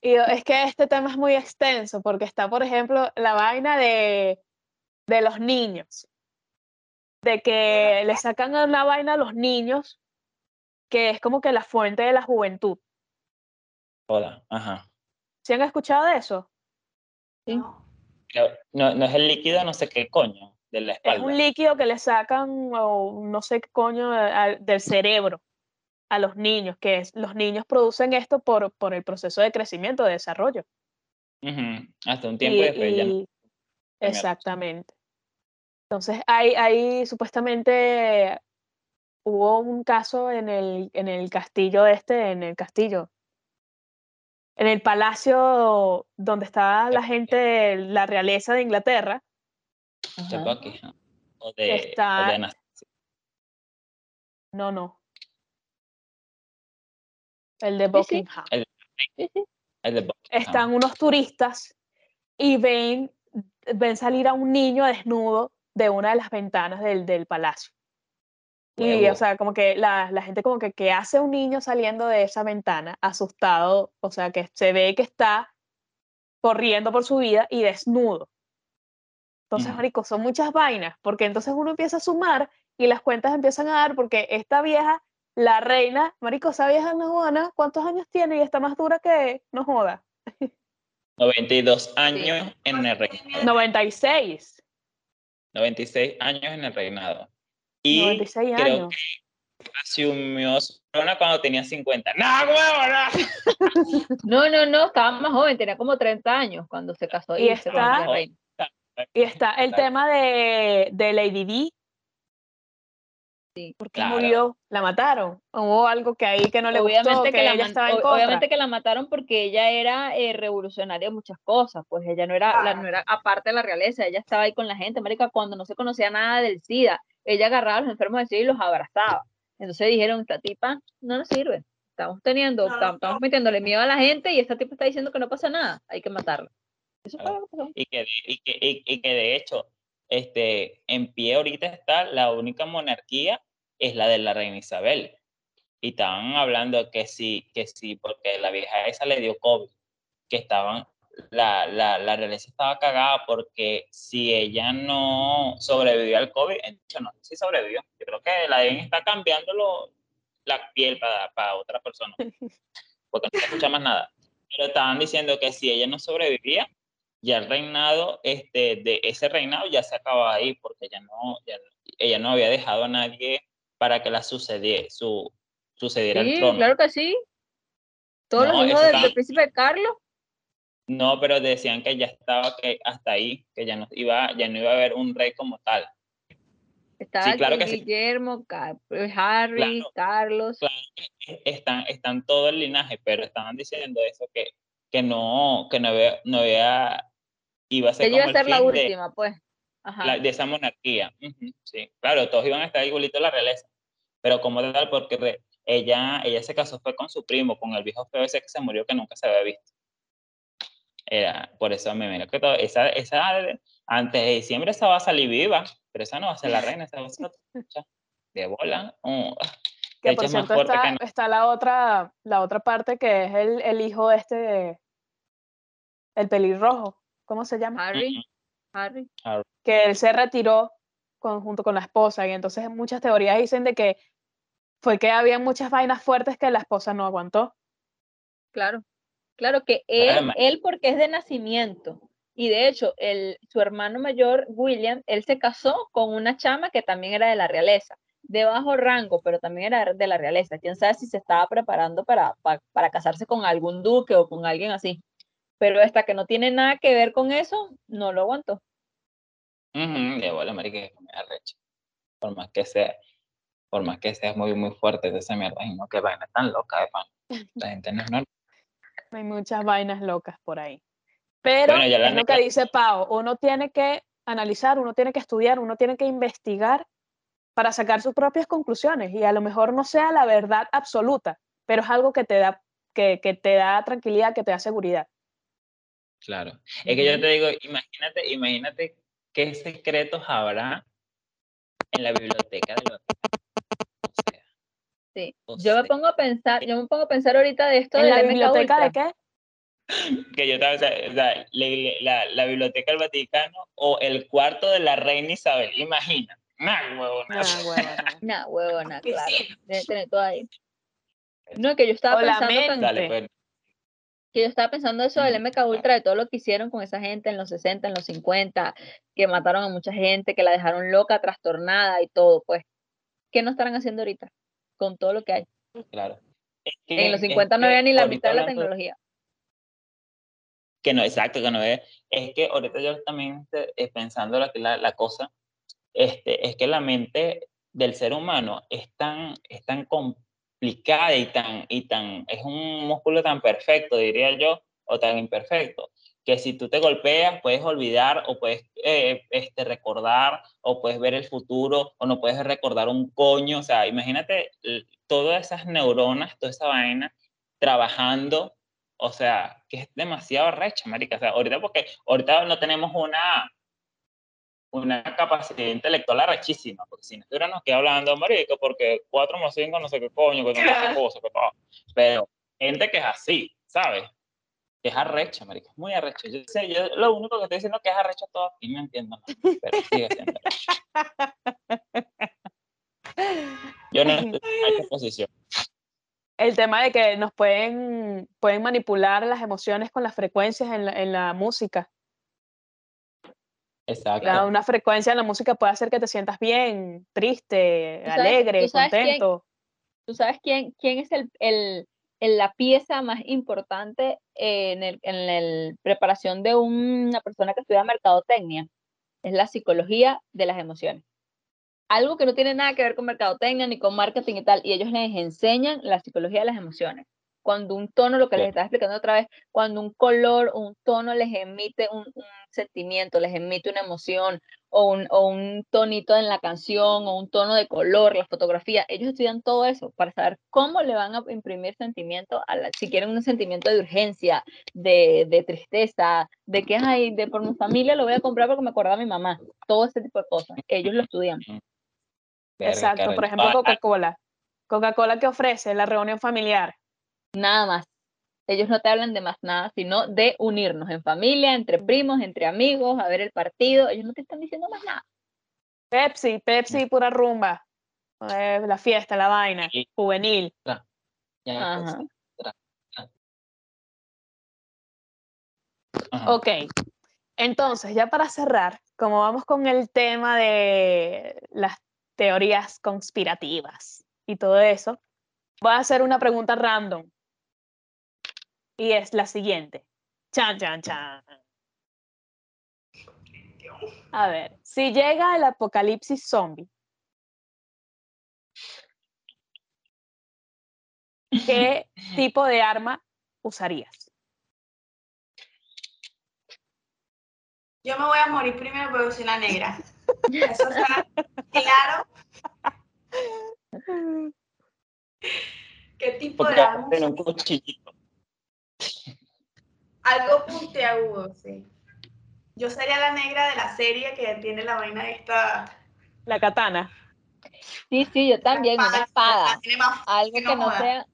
y es que este tema es muy extenso porque está, por ejemplo, la vaina de, de los niños. De que le sacan una vaina a los niños que es como que la fuente de la juventud. Joda, ajá. ¿Sí han escuchado de eso? Sí. ¿no? Pero No, no es el líquido, no sé qué coño, de la Es espalda. un líquido que le sacan, o no sé qué coño, a- a- del cerebro a los niños, que es, los niños producen esto por, por el proceso de crecimiento, de desarrollo. Hasta un tiempo Y- y después ya no. exactamente. Entonces, hay, hay supuestamente hubo un caso en el, en el castillo este, en el castillo, en el palacio donde estaba la gente, la realeza de Inglaterra. De. Buckingham. O de, o Está- de Anastasia. No, no. El de. Buckingham. El de Buckingham. Están unos turistas y ven, ven salir a un niño desnudo de una de las ventanas del, del palacio. Y, o sea, como que la, la gente como que, ¿qué hace un niño saliendo de esa ventana asustado? O sea, que se ve que está corriendo por su vida y desnudo. Entonces, marico, son muchas vainas, porque entonces uno empieza a sumar y las cuentas empiezan a dar, porque esta vieja, la reina, marico, esa vieja no joda, ¿cuántos años tiene? Y está más dura que, no joda, 92 años en el reinado. 96. 96 años en el reinado. Y 96 creo años. que asumió su corona cuando tenía 50. ¡No, huevo, no! No, no, no, estaba más joven, tenía como 30 años cuando se casó Y y, se está- reina. Y está el tema de, de Lady Di. Sí, ¿Por qué claro. murió? ¿La mataron? ¿Hubo algo que ahí que no le obviamente gustó, que, que, la ella estaba en contra? obviamente que la mataron porque ella era eh, revolucionaria en muchas cosas, pues ella no era, la, no era aparte de la realeza, ella estaba ahí con la gente, marica, cuando no se conocía nada del SIDA, ella agarraba a los enfermos del SIDA y los abrazaba. Entonces dijeron, esta tipa no nos sirve, estamos teniendo, No, tam- estamos metiéndole miedo a la gente y esta tipa está diciendo que no pasa nada, hay que matarla. Eso fue Claro. lo que pasó. Y que, y que, y- y que de hecho, este, en pie ahorita está la única monarquía, es la de la reina Isabel. Y estaban hablando que sí, que sí, porque la vieja esa le dio COVID, que estaban, la, la, la realeza estaba cagada porque si ella no sobrevivió al COVID, hecho no sé si sobrevivió, yo creo que la deben está cambiando lo- la piel para, para otra persona, porque no se escucha más nada. Pero estaban diciendo que si ella no sobrevivía, ya el reinado, este, de ese reinado ya se acababa ahí, porque ya no, ya- ella no había dejado a nadie para que la sucediera, su, sucediera el Sí, trono. claro que sí. Todos No, los hijos del, del príncipe Carlos, No, pero decían que ya estaba que hasta ahí, que ya no iba, ya no iba a haber un rey como tal. estaba claro Gui- que sí. Guillermo, Ca- Harry, Claro. Carlos. Claro que están, están todo el linaje, pero estaban diciendo eso que, que no, que no había, no había, iba a ser Ella iba como a el ser la fin de- última, pues. Ajá. la- de esa monarquía. Ujú, sí, claro, todos iban a estar igualito la realeza. Pero como tal, porque re- ella, ella se casó fue con su primo, con el viejo feo ese que se murió que nunca se había visto. Era, por eso me mira que todo, esa, esa antes de diciembre esa va a salir viva, pero esa no va a ser la reina, esa va a ser otra de bola. Oh, Que por cierto está, que no- está la otra, la otra parte que es el, el hijo este de el pelirrojo, ¿cómo se llama? Harry, Harry. Que él se retiró con, junto con la esposa y entonces muchas teorías dicen de que fue que había muchas vainas fuertes que la esposa no aguantó. Claro, claro que él, Además- él porque es de nacimiento. Y de hecho, el, su hermano mayor, William, él se casó con una chama que también era de la realeza, de bajo rango, pero también era de la realeza. Quién sabe si se estaba preparando para, pa- para, casarse con algún duque o con alguien así. Pero esta que no tiene nada que ver con eso, no lo aguantó. Ujú, de bola, marica, que me arrecho. Por más que sea, por más que sea muy, muy fuerte de esa mierda, y no, que vaina tan loca de pan. La gente no es normal. Hay muchas vainas locas por ahí. Pero Bueno, ya la es lo que dice Pau, uno tiene que analizar, uno tiene que estudiar, uno tiene que investigar para sacar sus propias conclusiones y a lo mejor no sea la verdad absoluta, pero es algo que te da, que, que te da tranquilidad, que te da seguridad. Claro. Es que yo te digo, imagínate, imagínate qué secretos habrá en la biblioteca del Vaticano. O sea, Sí. o Yo me pongo a pensar, yo me pongo a pensar ahorita de esto ¿En del la MK biblioteca de qué? que yo estaba, o sea, o sea, la, la- la biblioteca del Vaticano o el cuarto de la reina Isabel. Imagina. Nah, huevona. Ah, huevona. Nah, huevona, claro. sí. Debe tener todo ahí. No, que yo estaba O la pensando, mente. Dale, pues. Que yo estaba pensando eso del MK Ultra, de todo lo que hicieron con esa gente en los 60, en los 50, que mataron a mucha gente, que la dejaron loca, trastornada y todo, pues. ¿Qué no estarán haciendo ahorita con todo lo que hay? Claro. Es que- En los es 50 no había ni la mitad de la tecnología. Que no, exacto, que no es. Es que ahorita yo también este, eh, pensando la, la, la cosa, este, es que la mente del ser humano es tan, es tan complicada y tan, y tan, es un músculo tan perfecto, diría yo, o tan imperfecto, que si tú te golpeas puedes olvidar o puedes eh, este, recordar o puedes ver el futuro o no puedes recordar un coño, o sea, imagínate todas esas neuronas, toda esa vaina trabajando, o sea, que es demasiado recha, marica, o sea, ahorita porque ahorita no tenemos una una capacidad intelectual arrechísima, porque si no estuviéramos aquí hablando, marica, porque 4 más 5 no sé qué coño, que no sé qué cosa, que todo. Pero gente que es así, ¿sabes? Que es arrecha, marica, es muy arrecha. Yo sé, yo lo único que estoy diciendo es que es arrecha todo aquí, no entiendo nada, pero sigue siendo Yo no estoy en esta posición. El tema de que nos pueden, pueden manipular las emociones con las frecuencias en la, en la música. Exacto. una frecuencia en la música puede hacer que te sientas bien, triste, ¿Tú sabes- alegre, tú sabes quién- contento. ¿Tú sabes quién, quién es el, el- el- la pieza más importante en el, en el preparación de una persona que estudia mercadotecnia? Es la psicología de las emociones. Algo que no tiene nada que ver con mercadotecnia ni con marketing y tal, y ellos les enseñan la psicología de las emociones. Cuando un tono, lo que les estaba explicando otra vez, cuando un color, un tono les emite un, un sentimiento, les emite una emoción, o un, o un tonito en la canción, o un tono de color, la fotografía. Ellos estudian todo eso para saber cómo le van a imprimir sentimiento, a la, si quieren un sentimiento de urgencia, de, de tristeza, de que, ay, de por mi familia lo voy a comprar porque me acuerda a mi mamá. Todo ese tipo de cosas. Ellos lo estudian. Exacto, por ejemplo, Ah, Coca-Cola. Coca-Cola que ofrece la reunión familiar. Nada más. Ellos no te hablan de más nada, sino de unirnos en familia, entre primos, entre amigos, a ver el partido. Ellos no te están diciendo más nada. Pepsi, Pepsi pura rumba. Eh, la fiesta, la vaina, juvenil. ya, Ajá. ajá. Ok, entonces ya para cerrar, como vamos con el tema de las teorías conspirativas y todo eso, voy a hacer una pregunta random. Y es la siguiente. Chan, chan, chan. A ver, si llega el apocalipsis zombie, ¿qué tipo de arma usarías? Yo me voy a morir primero porque soy una negra. Eso está claro. ¿Qué tipo Porque de arma tiene un cuchillito. Algo puntiagudo, sí. Yo sería la negra de la serie que tiene la vaina esta. La katana. Sí, sí, yo también, una espada. tiene más Algo que no sea.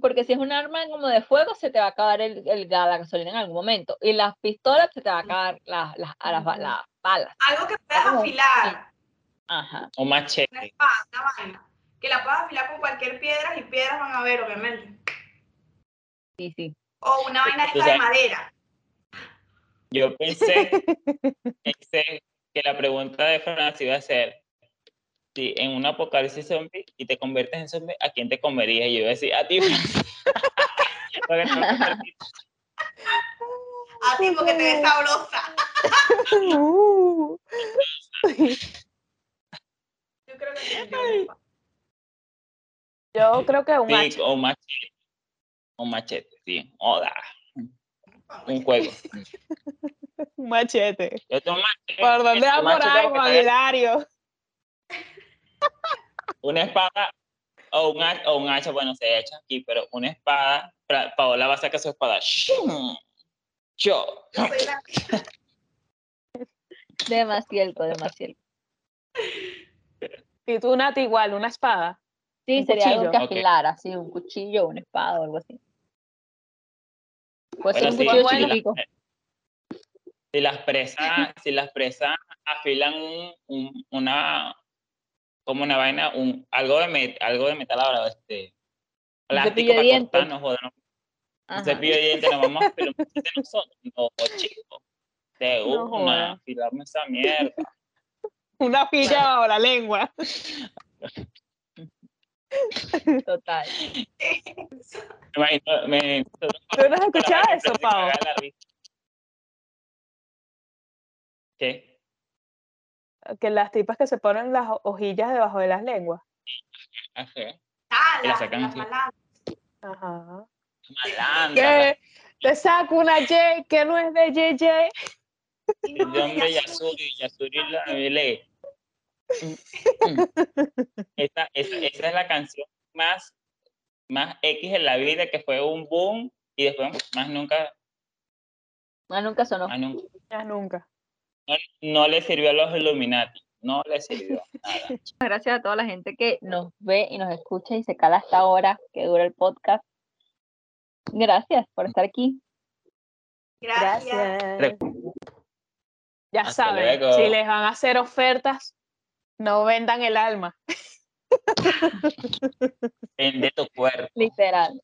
Porque si es un arma como de fuego, se te va a acabar el, el la gasolina en algún momento. Y las pistolas se te va a acabar las, las, a las, las balas. Algo que puedas afilar. Ajá. Una machete. espada, una vaina. Que la puedas afilar con cualquier piedra y piedras van a ver, obviamente. Sí, sí. O una vaina esta de madera. Yo pensé, pensé que la pregunta de Francia iba a ser, si en un apocalipsis zombie y te conviertes en zombie, ¿a quién te comerías? Y yo iba a decir, a ti, perdí. A ti porque te ves sabrosa. Yo creo que. Yo creo que un Sí, o machete. Un machete, sí. Oda. Un juego. Un machete. ¿Por dónde va por está- Hilario? Una espada o un, ha- o un hacha, bueno, se echa aquí, pero una espada, Pa- Paola va a sacar su espada. Yo. Demasiado, demasiado. Y tú, Nati, igual, una espada. Sí, Un sería algo que cuchillo. Afilar, así, un cuchillo, una espada o algo así. Puede ser un cuchillo chiquitico. Si las presas, si las presas afilan un, un- una, como una vaina, un, algo de met- algo de metal ahora, este, plástico para dientes. cortar, no jodan, un Ajá. cepillo de dientes, nos vamos a afilar un machete nosotros, no, chico, de No una, afilarme esa mierda. Una pilla la lengua. Total. Me imagino- me- ¿Tú no has escuchado eso, Pau? ¿Qué? que las tipas que se ponen las ho- hojillas debajo de las lenguas. Así. Ah, Y la sacan las malandras. Ajá. Malandra. Que te saco una J que no es de JJ. Y de hombre ya- Yasuri, Yasuri la lee. Esa, esa, esa es la canción más, más X en la vida, que fue un boom y después más nunca, Ah, nunca sonó. más nunca. No, no le sirvió a los Illuminati, no le sirvió. Nada. Muchas gracias a toda la gente que nos ve y nos escucha y se cala hasta ahora que dura el podcast. Gracias por estar aquí. Gracias. Ya Hasta saben, luego. si les van a hacer ofertas, no vendan el alma. Vende tu cuerpo. Literal.